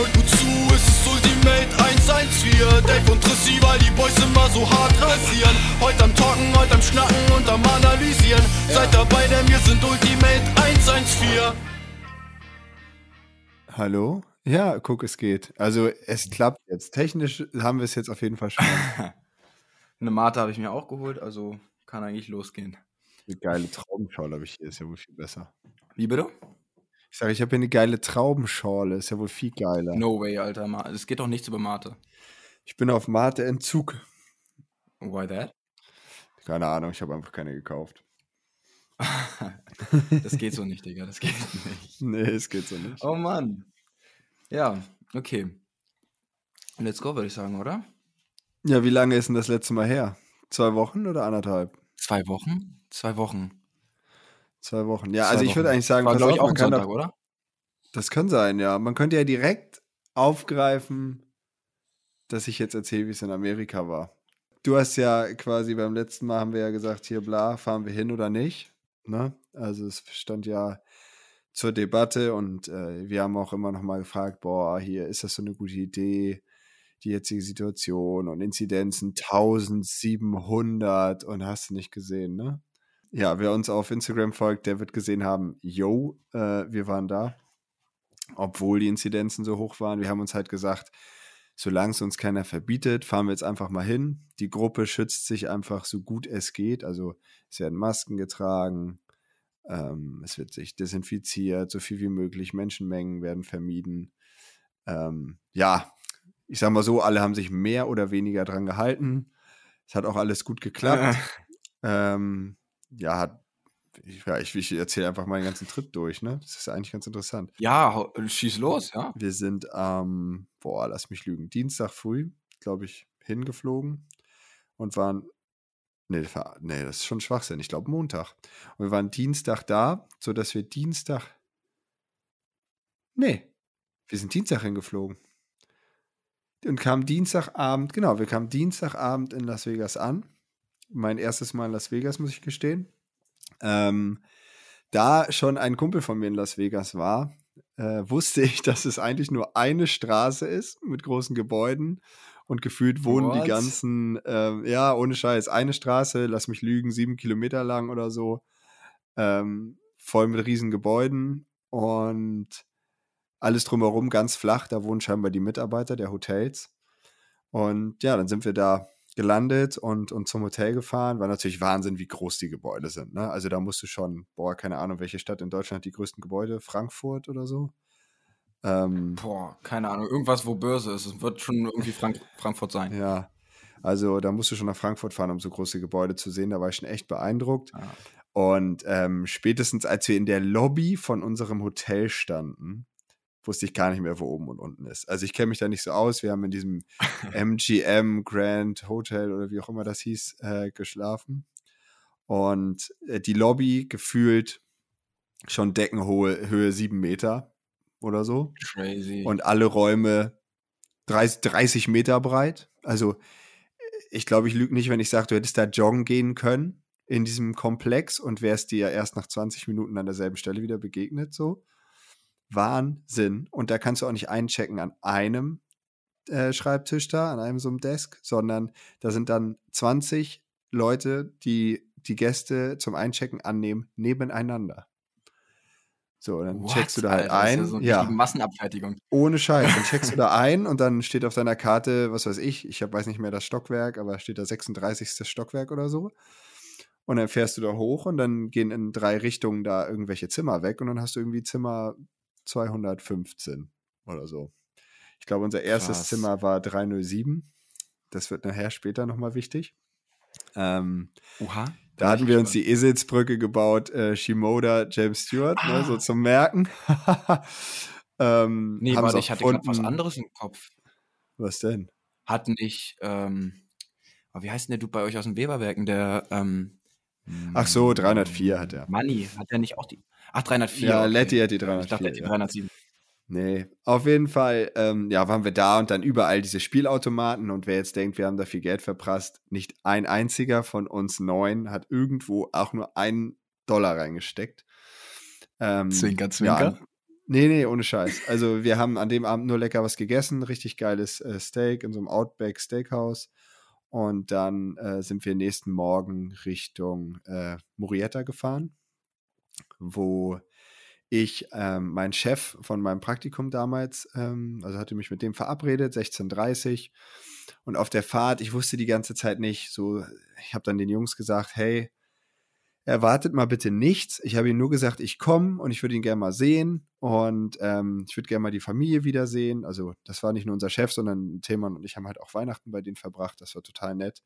Hört gut zu, es ist Ultimate 114 Dave und Trissi, weil die Boys immer so hart rasieren Heute am Talken, heute am Schnacken und am Analysieren Seid dabei, denn wir sind Ultimate 114 Hallo? Ja, guck, es geht. Also es klappt jetzt. Technisch haben wir es jetzt auf jeden Fall schon. Eine Mate habe ich mir auch geholt, also kann eigentlich losgehen. Eine geile Traubenschale habe ich hier, ist ja wohl viel besser. Wie bitte? Ich sage, ich habe hier eine geile Traubenschale, ist ja wohl viel geiler. No way, Alter. Es geht doch nichts über Mate. Ich bin auf Mate-Entzug. Why that? Keine Ahnung, ich habe einfach keine gekauft. das geht so nicht, Digga. Das geht nicht. Nee, es geht so nicht. Oh Mann. Ja, okay. Let's go, würde ich sagen, oder? Ja, wie lange ist denn das letzte Mal her? Zwei Wochen oder anderthalb? Zwei Wochen? Zwei Wochen. Zwei Wochen. Ja, Zwei also ich würde eigentlich sagen, War, glaube ich, auch ein kann Sonntag, doch- oder? Das kann sein, ja. Man könnte ja direkt aufgreifen, dass ich jetzt erzähle, wie es in Amerika war. Du hast ja quasi beim letzten Mal haben wir ja gesagt, hier bla, fahren wir hin oder nicht. Ne? Also es stand ja zur Debatte und äh, wir haben auch immer noch mal gefragt, boah, hier ist das so eine gute Idee, die jetzige Situation und Inzidenzen 1700 und hast du nicht gesehen, ne? Ja, wer uns auf Instagram folgt, der wird gesehen haben, yo, äh, wir waren da obwohl die Inzidenzen so hoch waren. Wir haben uns halt gesagt, solange es uns keiner verbietet, fahren wir jetzt einfach mal hin. Die Gruppe schützt sich einfach so gut es geht. Also es werden Masken getragen, ähm, es wird sich desinfiziert, so viel wie möglich. Menschenmengen werden vermieden. Ähm, ja, ich sag mal so, alle haben sich mehr oder weniger dran gehalten. Es hat auch alles gut geklappt. ähm, ja, ich, ja, ich, ich erzähle einfach meinen ganzen Trip durch, ne? Das ist eigentlich ganz interessant. Ja, schieß los, ja. Wir sind am, boah, lass mich lügen, Dienstag früh, glaube ich, hingeflogen und waren, nee, nee, das ist schon Schwachsinn, ich glaube Montag. Und wir waren Dienstag da, sodass wir Dienstag, nee, wir sind Dienstag hingeflogen. Und kamen Dienstagabend, genau, wir kamen Dienstagabend in Las Vegas an. Mein erstes Mal in Las Vegas, muss ich gestehen. Ähm, da schon ein Kumpel von mir in Las Vegas war, äh, wusste ich, dass es eigentlich nur eine Straße ist mit großen Gebäuden und gefühlt wohnen What? die ganzen, ähm, ja, ohne Scheiß, eine Straße, lass mich lügen, sieben Kilometer lang oder so, ähm, voll mit riesen Gebäuden und alles drumherum ganz flach, da wohnen scheinbar die Mitarbeiter der Hotels. Und ja, dann sind wir da gelandet und, und zum Hotel gefahren. War natürlich Wahnsinn, wie groß die Gebäude sind. Ne? Also da musst du schon, boah, keine Ahnung, welche Stadt in Deutschland hat die größten Gebäude? Frankfurt oder so? Ähm, Boah, keine Ahnung. Irgendwas, wo Börse ist. Es wird schon irgendwie Frank Frankfurt sein. ja, also da musst du schon nach Frankfurt fahren, um so große Gebäude zu sehen. Da war ich schon echt beeindruckt. Ja. Und ähm, spätestens als wir in der Lobby von unserem Hotel standen, wusste ich gar nicht mehr, wo oben und unten ist. Also ich kenne mich da nicht so aus. Wir haben in diesem MGM Grand Hotel oder wie auch immer das hieß, äh, geschlafen. Und äh, die Lobby gefühlt schon Deckenhohe Höhe sieben Meter oder so. Crazy. Und alle Räume 30, 30 Meter breit. Also ich glaube, ich lüge nicht, wenn ich sage, du hättest da joggen gehen können in diesem Komplex und wärst dir erst nach 20 Minuten an derselben Stelle wieder begegnet. So. Wahnsinn. Und da kannst du auch nicht einchecken an einem äh, Schreibtisch da, an einem so einem Desk, sondern da sind dann 20 Leute, die die Gäste zum Einchecken annehmen, nebeneinander. So, dann What? checkst du da halt Alter, das ist ein. Ja, so ja, Massenabfertigung. ohne Scheiß. Dann checkst du da ein und dann steht auf deiner Karte, was weiß ich, ich hab, weiß nicht mehr das Stockwerk, aber steht da 36. Stockwerk oder so. Und dann fährst du da hoch und dann gehen in drei Richtungen da irgendwelche Zimmer weg und dann hast du irgendwie Zimmer 215 oder so. Ich glaube, unser erstes Krass. Zimmer war 307. Das wird nachher später nochmal wichtig. Ähm, Oha. da hatten wir uns die Eselsbrücke gebaut, äh, Shimoda, James Stewart, ne, Ah. so zum Merken. ähm, Nee, warte, ich hatte gerade was anderes im Kopf. Was denn? Hat nicht, ähm, oh, wie heißt denn der Dude bei euch aus den Weberwerken? Der, ähm, Ach so, 304 hat er. Money, hat der nicht auch die. Ach, 304. Ja, okay. Letty hat die Ich dachte, 304. der hat die ja. 307. Nee, auf jeden Fall, ähm, ja, waren wir da und dann überall diese Spielautomaten und wer jetzt denkt, wir haben da viel Geld verprasst, nicht ein einziger von uns neun hat irgendwo auch nur einen Dollar reingesteckt. Ähm, Zwinker, zwinker. Ja, Nee, nee, ohne Scheiß. Also wir haben an dem Abend nur lecker was gegessen, richtig geiles äh, Steak in so einem Outback Steakhouse. Und dann äh, sind wir nächsten Morgen Richtung äh, Murietta gefahren, wo ich ähm, mein Chef von meinem Praktikum damals, ähm, also hatte mich mit dem verabredet, 16.30 und auf der Fahrt, ich wusste die ganze Zeit nicht, so, ich habe dann den Jungs gesagt, hey, erwartet mal bitte nichts. Ich habe ihm nur gesagt, ich komme und ich würde ihn gerne mal sehen und ähm, ich würde gerne mal die Familie wiedersehen. Also das war nicht nur unser Chef, sondern Themann und ich haben halt auch Weihnachten bei denen verbracht. Das war total nett.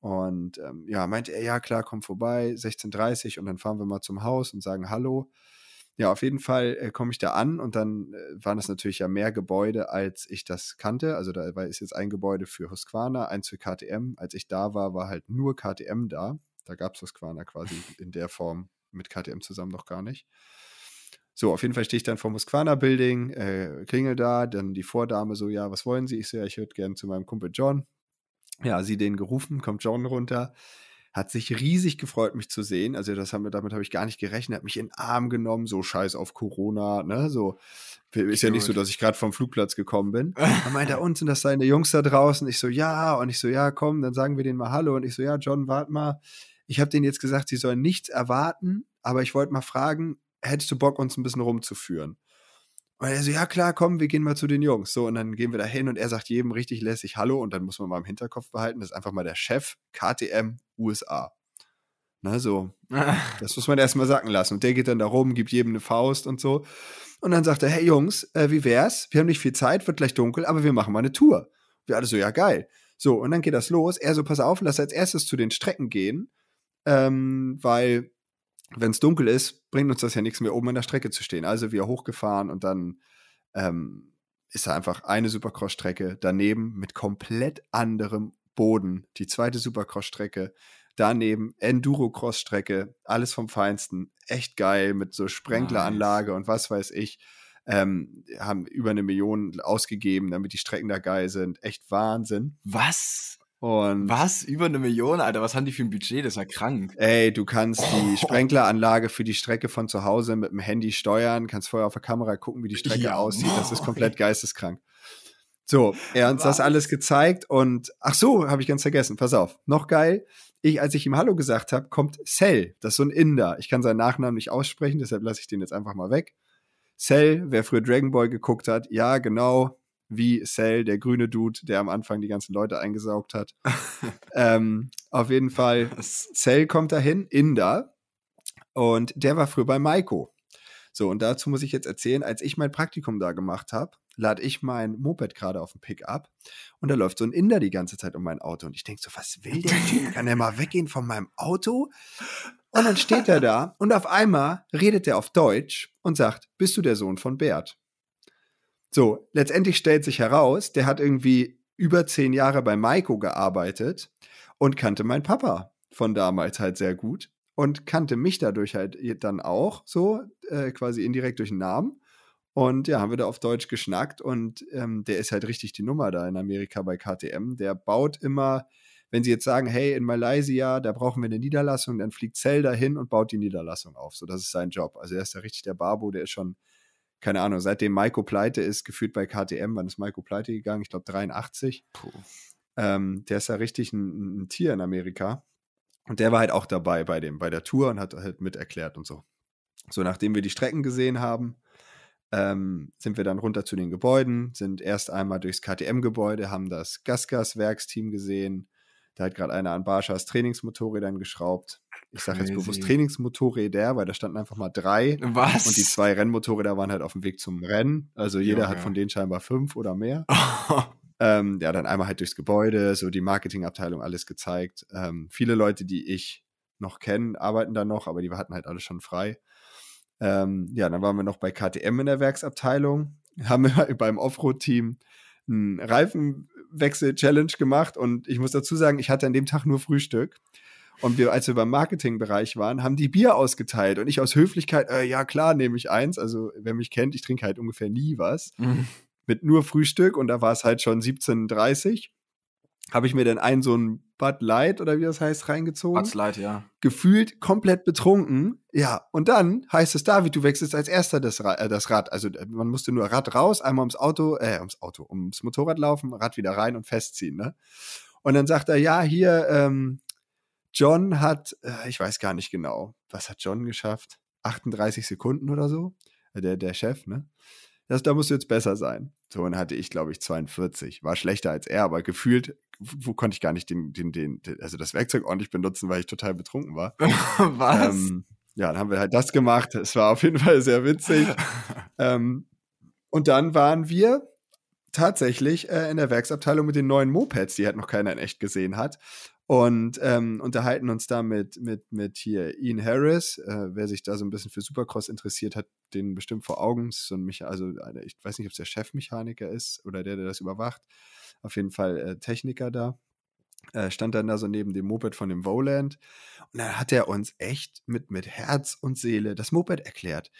Und ähm, ja, meinte er, ja klar, komm vorbei, 16.30 und dann fahren wir mal zum Haus und sagen Hallo. Ja, auf jeden Fall äh, komme ich da an und dann äh, waren es natürlich ja mehr Gebäude, als ich das kannte. Also da war, ist jetzt ein Gebäude für Husqvarna, eins für KTM. Als ich da war, war halt nur KTM da. Da gab es Husqvarna quasi in der Form mit KTM zusammen noch gar nicht. So, auf jeden Fall stehe ich dann vom Husqvarna Building, äh, klingel da, dann die Vordame so, ja, was wollen Sie? Ich so, ja, ich würde gerne zu meinem Kumpel John. Ja, sie den gerufen, kommt John runter hat sich riesig gefreut, mich zu sehen. Also das haben wir, damit habe ich gar nicht gerechnet. Hat mich in den Arm genommen, so scheiß auf Corona, ne? So ist ja nicht so, dass ich gerade vom Flugplatz gekommen bin. Dann meint er, und sind das seine Jungs da draußen? Ich so, ja. Und ich so, ja, komm, dann sagen wir denen mal Hallo. Und ich so, ja, John, warte mal. Ich habe denen jetzt gesagt, sie sollen nichts erwarten, aber ich wollte mal fragen, hättest du Bock, uns ein bisschen rumzuführen? Und er so, ja klar, komm, wir gehen mal zu den Jungs. So, und dann gehen wir da hin und er sagt jedem richtig lässig Hallo und dann muss man mal im Hinterkopf behalten, das ist einfach mal der Chef KTM USA. Na, so. das muss man erstmal sacken lassen. Und der geht dann da rum, gibt jedem eine Faust und so. Und dann sagt er, hey Jungs, äh, wie wär's? Wir haben nicht viel Zeit, wird gleich dunkel, aber wir machen mal eine Tour. Wir alle so, ja geil. So, und dann geht das los. Er so, pass auf, lass als erstes zu den Strecken gehen, ähm, weil wenn es dunkel ist, bringt uns das ja nichts mehr, oben an der Strecke zu stehen. Also wir hochgefahren und dann ähm, ist da einfach eine Supercross-Strecke daneben mit komplett anderem Boden. Die zweite Supercross-Strecke daneben Enduro-Cross-Strecke, alles vom Feinsten. Echt geil mit so Sprenkleranlage nice. und was weiß ich. Ähm, haben über eine Million ausgegeben, damit die Strecken da geil sind. Echt Wahnsinn. Was? Und was? Über eine Million, Alter? Was haben die für ein Budget? Das ist ja krank. Ey, du kannst die Sprenkleranlage für die Strecke von zu Hause mit dem Handy steuern, kannst vorher auf der Kamera gucken, wie die Strecke ja, aussieht. Das ist komplett geisteskrank. So, er hat uns das alles gezeigt und ach so, habe ich ganz vergessen. Pass auf, noch geil. Ich, als ich ihm Hallo gesagt habe, kommt Cell. Das ist so ein Inder. Ich kann seinen Nachnamen nicht aussprechen, deshalb lasse ich den jetzt einfach mal weg. Cell, wer früher Dragon Ball geguckt hat, ja, genau wie Cell, der grüne Dude, der am Anfang die ganzen Leute eingesaugt hat. ähm, auf jeden Fall, Cell kommt dahin, Inder, und der war früher bei Maiko. So, und dazu muss ich jetzt erzählen, als ich mein Praktikum da gemacht habe, lade ich mein Moped gerade auf dem Pickup und da läuft so ein Inder die ganze Zeit um mein Auto. Und ich denke so, was will der Typ? Kann der mal weggehen von meinem Auto? Und dann steht er da und auf einmal redet er auf Deutsch und sagt, bist du der Sohn von Bert? So, letztendlich stellt sich heraus, der hat irgendwie über zehn Jahre bei Maiko gearbeitet und kannte meinen Papa von damals halt sehr gut und kannte mich dadurch halt dann auch so, äh, quasi indirekt durch den Namen. Und ja, haben wir da auf Deutsch geschnackt und ähm, der ist halt richtig die Nummer da in Amerika bei KTM. Der baut immer, wenn sie jetzt sagen, hey, in Malaysia, da brauchen wir eine Niederlassung, dann fliegt Zell dahin und baut die Niederlassung auf. So, das ist sein Job. Also er ist ja richtig der Babo, der ist schon keine Ahnung, seitdem Maiko pleite ist, gefühlt bei KTM, wann ist Maiko pleite gegangen? Ich glaube 83. Ähm, der ist ja richtig ein, ein, Tier in Amerika. Und der war halt auch dabei bei dem, bei der Tour und hat halt mit erklärt und so. So, nachdem wir die Strecken gesehen haben, ähm, sind wir dann runter zu den Gebäuden, sind erst einmal durchs KTM-Gebäude, haben das Gasgas-Werksteam gesehen. Da hat gerade einer an Barschas Trainingsmotorrädern geschraubt. Ich sage jetzt bewusst Trainingsmotorräder, weil da standen einfach mal drei. Was? Und die zwei Rennmotorräder waren halt auf dem Weg zum Rennen. Also jeder ja, hat von denen scheinbar fünf oder mehr. ähm, ja, dann einmal halt durchs Gebäude, so die Marketingabteilung, alles gezeigt. Ähm, viele Leute, die ich noch kenne, arbeiten da noch, aber die hatten halt alle schon frei. Ähm, ja, dann waren wir noch bei KTM in der Werksabteilung, haben wir beim Offroad-Team einen Reifenwechsel-Challenge gemacht und ich muss dazu sagen, ich hatte an dem Tag nur Frühstück. Und wir, als wir beim Marketingbereich waren, haben die Bier ausgeteilt. Und ich aus Höflichkeit, äh, ja klar, nehme ich eins. Also wer mich kennt, ich trinke halt ungefähr nie was. Mhm. Mit nur Frühstück und da war es halt schon 17.30 habe ich mir dann einen so ein Bud Light oder wie das heißt reingezogen. Bud Light, ja. Gefühlt komplett betrunken. Ja, und dann heißt es, David, du wechselst als erster das, Ra äh, das Rad. Also äh, man musste nur Rad raus, einmal ums Auto, äh, ums Auto, ums Motorrad laufen, Rad wieder rein und festziehen, ne? Und dann sagt er, ja, hier, ähm, John hat, äh, ich weiß gar nicht genau, was hat John geschafft? 38 Sekunden oder so? Äh, der, der Chef, ne? Das, da musst du jetzt besser sein. So, und hatte ich, glaube ich, 42. War schlechter als er, aber gefühlt wo konnte ich gar nicht den, den, den, also das Werkzeug ordentlich benutzen, weil ich total betrunken war. Was? Ähm, ja, dann haben wir halt das gemacht. Es war auf jeden Fall sehr witzig. ähm, und dann waren wir tatsächlich äh, in der Werksabteilung mit den neuen Mopeds, die halt noch keiner in echt gesehen hat. Und ähm, unterhalten uns da mit, mit, mit hier Ian Harris. Äh, wer sich da so ein bisschen für Supercross interessiert, hat den bestimmt vor Augen. So ein Mecha also ich weiß nicht, ob es der Chefmechaniker ist oder der, der das überwacht auf jeden Fall äh, Techniker da. Äh, stand dann da so neben dem Moped von dem Voland. Und dann hat er uns echt mit, mit Herz und Seele das Moped erklärt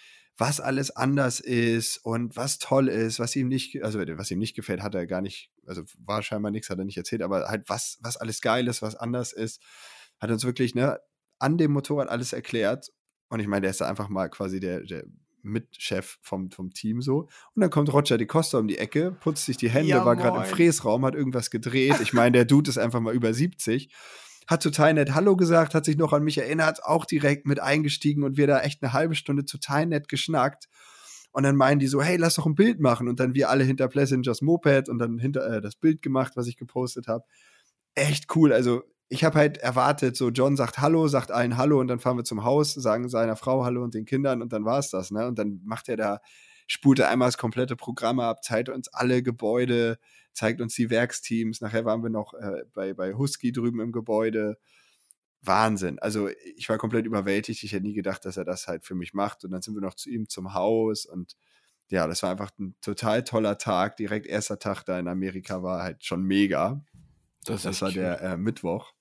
was alles anders ist und was toll ist, was ihm nicht, also was ihm nicht gefällt, hat er gar nicht, also war scheinbar nichts, hat er nicht erzählt, aber halt was, was alles geil ist, was anders ist, hat uns wirklich, ne, an dem Motorrad alles erklärt. Und ich meine, der ist da einfach mal quasi der, der Mitchef vom, vom Team so. Und dann kommt Roger de Costa um die Ecke, putzt sich die Hände, ja, war gerade im Fräsraum, hat irgendwas gedreht. Ich meine, der Dude ist einfach mal über 70. Hat total nett Hallo gesagt, hat sich noch an mich erinnert, auch direkt mit eingestiegen und wir da echt eine halbe Stunde total nett geschnackt. Und dann meinen die so, hey, lass doch ein Bild machen. Und dann wir alle hinter Plessingers Moped und dann hinter äh, das Bild gemacht, was ich gepostet habe. Echt cool. Also ich habe halt erwartet, so John sagt Hallo, sagt allen Hallo und dann fahren wir zum Haus, sagen seiner Frau Hallo und den Kindern und dann war es das, ne? Und dann macht er da, spult er einmal das komplette Programm ab, zeigt uns alle Gebäude, zeigt uns die Werksteams. Nachher waren wir noch äh, bei, bei Husky drüben im Gebäude. Wahnsinn. Also ich war komplett überwältigt. Ich hätte nie gedacht, dass er das halt für mich macht. Und dann sind wir noch zu ihm zum Haus und ja, das war einfach ein total toller Tag. Direkt erster Tag da in Amerika war halt schon mega. Das, das war der äh, Mittwoch.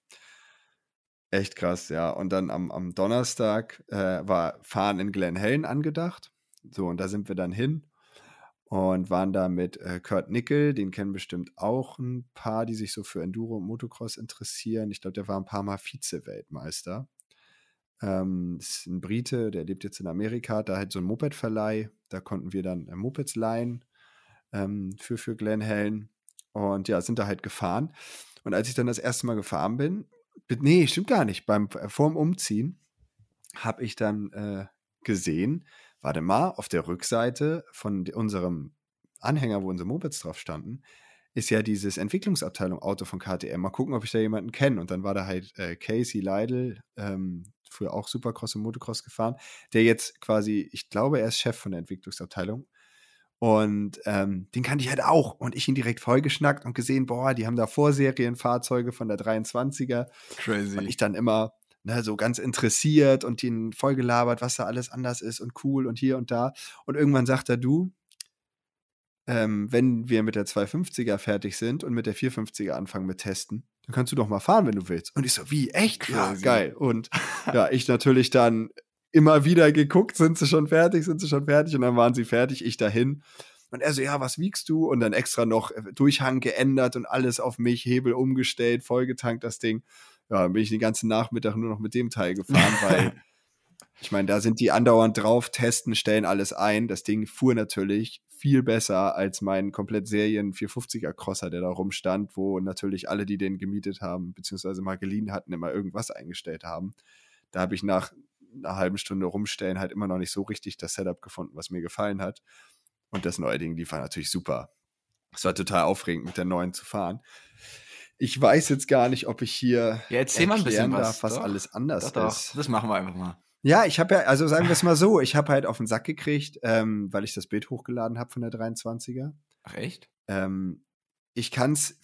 Echt krass, ja. Und dann am, am Donnerstag äh, war Fahren in Glen Helen angedacht. So, und da sind wir dann hin und waren da mit äh, Kurt Nickel, den kennen bestimmt auch ein paar, die sich so für Enduro und Motocross interessieren. Ich glaube, der war ein paar Mal Vize-Weltmeister. Ähm, ist ein Brite, der lebt jetzt in Amerika, da halt so ein Moped-Verleih. Da konnten wir dann äh, Mopeds leihen ähm, für, für Glen Helen. Und ja, sind da halt gefahren. Und als ich dann das erste Mal gefahren bin, nee, stimmt gar nicht. Beim äh, vorm Umziehen habe ich dann äh, gesehen, warte mal, auf der Rückseite von unserem Anhänger, wo unsere Mopeds drauf standen, ist ja dieses Entwicklungsabteilung Auto von KTM. Mal gucken, ob ich da jemanden kenne. Und dann war da halt äh, Casey Leidl, ähm, früher auch Supercross und Motocross gefahren, der jetzt quasi, ich glaube, er ist Chef von der Entwicklungsabteilung. Und ähm, den kannte ich halt auch. Und ich ihn direkt vollgeschnackt und gesehen, boah, die haben da Vorserienfahrzeuge von der 23er. Crazy. Und ich dann immer ne, so ganz interessiert und ihn vollgelabert, was da alles anders ist und cool und hier und da. Und irgendwann sagt er, du, ähm, wenn wir mit der 250er fertig sind und mit der 450er anfangen mit Testen, dann kannst du doch mal fahren, wenn du willst. Und ich so, wie, echt? Crazy. Ja, geil. Und ja, ich natürlich dann immer wieder geguckt, sind sie schon fertig, sind sie schon fertig und dann waren sie fertig, ich dahin. Und er so, ja, was wiegst du? Und dann extra noch äh, Durchhang geändert und alles auf mich, Hebel umgestellt, vollgetankt das Ding. Ja, dann bin ich den ganzen Nachmittag nur noch mit dem Teil gefahren, weil ich meine, da sind die andauernd drauf, testen, stellen alles ein. Das Ding fuhr natürlich viel besser als mein komplett Serien 450er Crosser, der da rumstand, wo natürlich alle, die den gemietet haben, beziehungsweise mal geliehen hatten, immer irgendwas eingestellt haben. Da habe ich nach einer halben Stunde rumstellen halt immer noch nicht so richtig das Setup gefunden, was mir gefallen hat. Und das neue Ding lief war natürlich super. Es war total aufregend, mit der neuen zu fahren. Ich weiß jetzt gar nicht, ob ich hier ja, erzähl mal ein bisschen darf, was, was alles anders doch, ist. Doch. Das machen wir einfach mal. Ja, ich habe ja, also sagen wir es mal so, ich habe halt auf den Sack gekriegt, ähm, weil ich das Bild hochgeladen habe von der 23er. Ach echt? Ähm, ich kann es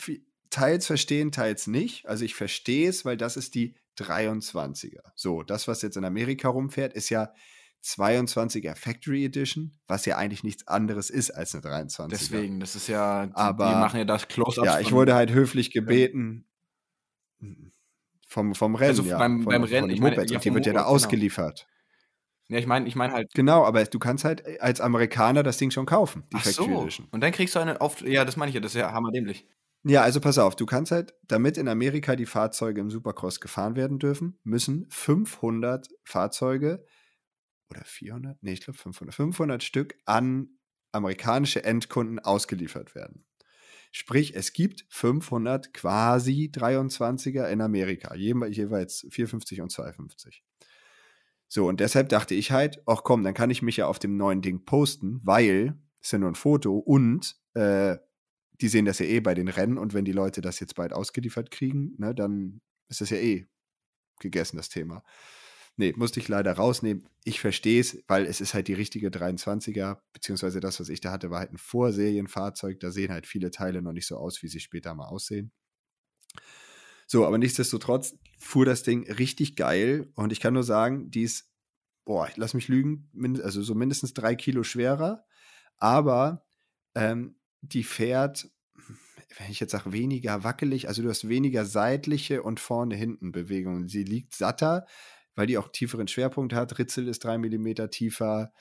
teils verstehen, teils nicht. Also ich verstehe es, weil das ist die 23er. So, das, was jetzt in Amerika rumfährt, ist ja 22er Factory Edition, was ja eigentlich nichts anderes ist als eine 23er. Deswegen, das ist ja, die, Aber, die machen ja das Close-Up. Ja, ich wurde halt höflich gebeten vom, vom Rennen, also ja, beim, von, beim Rennen, von ich meine, ja, die wird ja da genau. ausgeliefert. Ja, ich meine, ich meine halt. Genau, aber du kannst halt als Amerikaner das Ding schon kaufen, die Ach Factory so. Edition. Und dann kriegst du eine auf. Ja, das meine ich ja, das ist ja hammerdämlich. Ja, also pass auf, du kannst halt, damit in Amerika die Fahrzeuge im Supercross gefahren werden dürfen, müssen 500 Fahrzeuge oder 400? Nee, ich glaube 500. 500 Stück an amerikanische Endkunden ausgeliefert werden. Sprich, es gibt 500 quasi 23er in Amerika, jeweils 450 und 250. So, und deshalb dachte ich halt, ach komm, dann kann ich mich ja auf dem neuen Ding posten, weil ist ja nur ein Foto und äh, die sehen das ja eh bei den Rennen und wenn die Leute das jetzt bald ausgeliefert kriegen, ne, dann ist das ja eh gegessen, das Thema. Nee, musste ich leider rausnehmen. Ich verstehe es, weil es ist halt die richtige 23er, beziehungsweise das, was ich da hatte, war halt ein Vorserienfahrzeug. Da sehen halt viele Teile noch nicht so aus, wie sie später mal aussehen. So, aber nichtsdestotrotz fuhr das Ding richtig geil und ich kann nur sagen, die ist, boah, lass mich lügen, also so mindestens drei Kilo schwerer, aber ähm, die fährt, wenn ich jetzt sage, weniger wackelig, also du hast weniger seitliche und vorne hinten Bewegungen. Sie liegt satter, weil die auch tieferen Schwerpunkt hat. Ritzel ist drei Millimeter tiefer.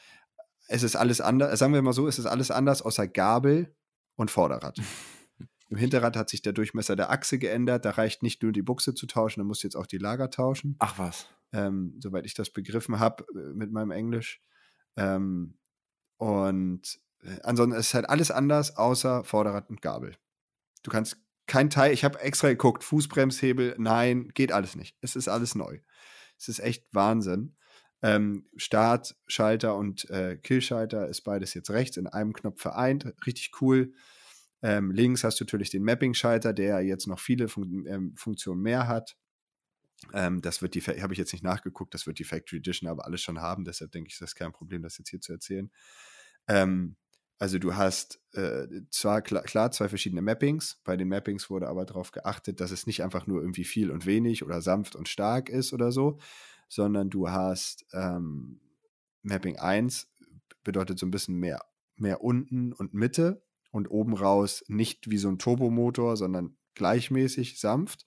Es ist alles anders, sagen wir mal so, es ist alles anders außer Gabel und Vorderrad. Im Hinterrad hat sich der Durchmesser der Achse geändert. Da reicht nicht nur die Buchse zu tauschen, da musst du jetzt auch die Lager tauschen. Ach was. Ähm, soweit ich das begriffen habe äh, mit meinem Englisch. Ähm, und ansonsten ist halt alles anders, außer Vorderrad und Gabel. Du kannst kein Teil, ich habe extra geguckt, Fußbremshebel, nein, geht alles nicht. Es ist alles neu. Es ist echt Wahnsinn. Ähm, Start, Schalter und äh, Killschalter ist beides jetzt rechts in einem Knopf vereint. Richtig cool. Ähm, links hast du natürlich den Mapping-Schalter, der jetzt noch viele Fun ähm, Funktionen mehr hat. Ähm, das wird die, habe ich jetzt nicht nachgeguckt, das wird die Factory Edition aber alles schon haben, deshalb denke ich, das ist kein Problem, das jetzt hier zu erzählen. Ähm, also du hast äh, zwar klar, klar, zwei verschiedene Mappings, bei den Mappings wurde aber darauf geachtet, dass es nicht einfach nur irgendwie viel und wenig oder sanft und stark ist oder so, sondern du hast ähm, Mapping 1 bedeutet so ein bisschen mehr, mehr unten und Mitte und oben raus nicht wie so ein Turbomotor, sondern gleichmäßig sanft.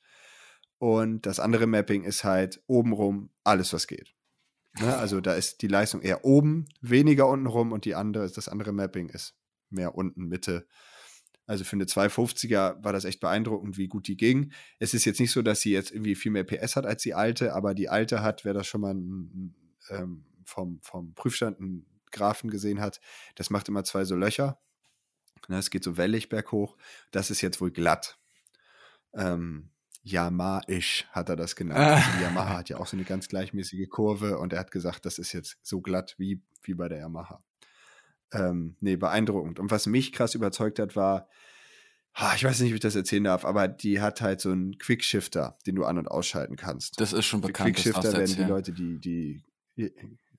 Und das andere Mapping ist halt obenrum alles, was geht. Ne? Also da ist die Leistung eher oben, weniger unten rum und die andere, das andere Mapping ist mehr unten, Mitte. Also für eine 250er war das echt beeindruckend, wie gut die ging. Es ist jetzt nicht so, dass sie jetzt irgendwie viel mehr PS hat als die alte, aber die alte hat, wer das schon mal ein, ähm, vom, vom Prüfstand einen Graphen gesehen hat, das macht immer zwei so Löcher. Ne, es geht so wellig berghoch. Das ist jetzt wohl glatt. Ähm, Yamaha-ish hat er das genannt. Ah. Also Yamaha hat ja auch so eine ganz gleichmäßige Kurve und er hat gesagt, das ist jetzt so glatt wie, wie bei der Yamaha. Ähm, nee, beeindruckend. Und was mich krass überzeugt hat, war, ich weiß nicht, wie ich das erzählen darf, aber die hat halt so einen Quickshifter, den du an- und ausschalten kannst. Das ist schon bekannt. Quickshifter werden die Leute, die, die,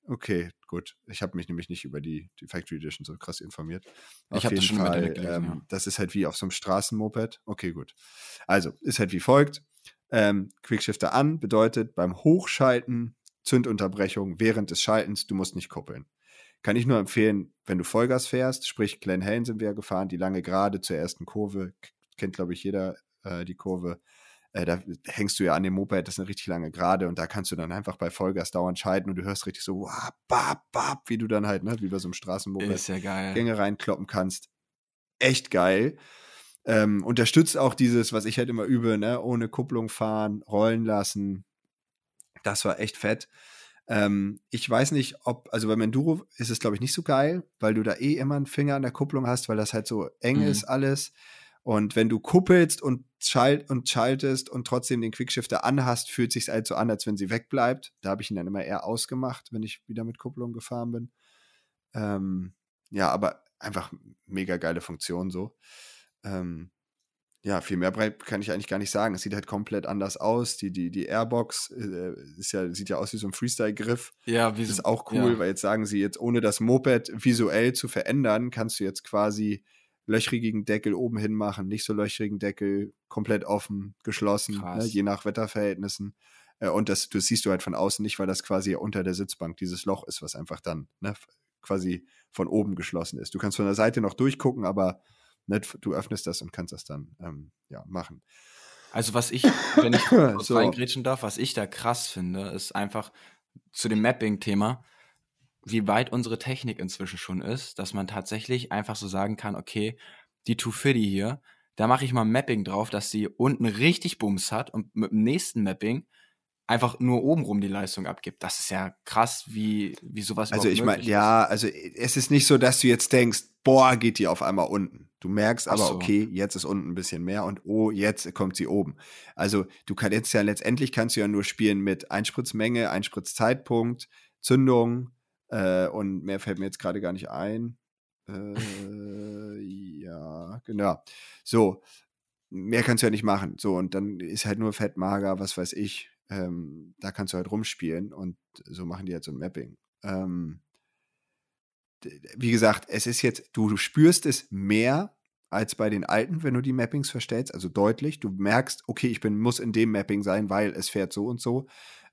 Okay, gut. Ich habe mich nämlich nicht über die, die Factory Edition so krass informiert. Auf ich habe das schon Fall, gelesen, ähm, ja. Das ist halt wie auf so einem Straßenmoped. Okay, gut. Also, ist halt wie folgt. Ähm, Quickshifter an bedeutet beim Hochschalten Zündunterbrechung während des Schaltens, du musst nicht kuppeln. Kann ich nur empfehlen, wenn du Vollgas fährst, sprich Glen Helen sind wir gefahren, die lange Gerade zur ersten Kurve, kennt glaube ich jeder äh, die Kurve, äh, da hängst du ja an dem Moped, das ist eine richtig lange Gerade und da kannst du dann einfach bei Vollgas dauernd schalten und du hörst richtig so, wah, bap, bap, wie du dann halt, ne, wie bei so einem Straßenmoped ja Gänge reinkloppen kannst. Echt geil. Ähm, unterstützt auch dieses, was ich halt immer übe, ne, ohne Kupplung fahren, rollen lassen. Das war echt fett. Ähm, ich weiß nicht, ob, also beim Enduro ist es, glaube ich, nicht so geil, weil du da eh immer einen Finger an der Kupplung hast, weil das halt so eng mhm. ist alles. Und wenn du kuppelst und, schalt und schaltest und trotzdem den Quickshifter anhast, fühlt sich halt so an, als wenn sie wegbleibt. Da habe ich ihn dann immer eher ausgemacht, wenn ich wieder mit Kupplung gefahren bin. Ähm, ja, aber einfach mega geile Funktion so. Ähm, ja, viel mehr kann ich eigentlich gar nicht sagen. Es sieht halt komplett anders aus. Die, die, die Airbox äh, ist ja, sieht ja aus wie so ein Freestyle-Griff. Ja, wie Das ist auch cool, ja. weil jetzt sagen sie jetzt, ohne das Moped visuell zu verändern, kannst du jetzt quasi löchrigen Deckel oben hin machen, nicht so löchrigen Deckel, komplett offen, geschlossen, ne, je nach Wetterverhältnissen. Äh, und das, das siehst du halt von außen nicht, weil das quasi unter der Sitzbank dieses Loch ist, was einfach dann ne, quasi von oben geschlossen ist. Du kannst von der Seite noch durchgucken, aber ne, du öffnest das und kannst das dann ähm, ja, machen. Also was ich, wenn ich so. reingrätschen darf, was ich da krass finde, ist einfach zu dem Mapping-Thema, wie weit unsere Technik inzwischen schon ist, dass man tatsächlich einfach so sagen kann, okay, die 250 hier, da mache ich mal Mapping drauf, dass sie unten richtig Bums hat und mit dem nächsten Mapping einfach nur obenrum die Leistung abgibt. Das ist ja krass, wie, wie sowas Also ich meine, ja, also es ist nicht so, dass du jetzt denkst, boah, geht die auf einmal unten. Du merkst aber, so. okay, jetzt ist unten ein bisschen mehr und oh, jetzt kommt sie oben. Also du kannst jetzt ja letztendlich kannst du ja nur spielen mit Einspritzmenge, Einspritzzeitpunkt, Zündung äh, und mehr fällt mir jetzt gerade gar nicht ein. Äh, ja, genau. So, mehr kannst du ja nicht machen. So, und dann ist halt nur fett, mager, was weiß ich. Ähm, da kannst du halt rumspielen und so machen die halt so ein Mapping. Ähm, wie gesagt, es ist jetzt, du, spürst es mehr als bei den alten, wenn du die Mappings verstellst, also deutlich. Du merkst, okay, ich bin, muss in dem Mapping sein, weil es fährt so und so.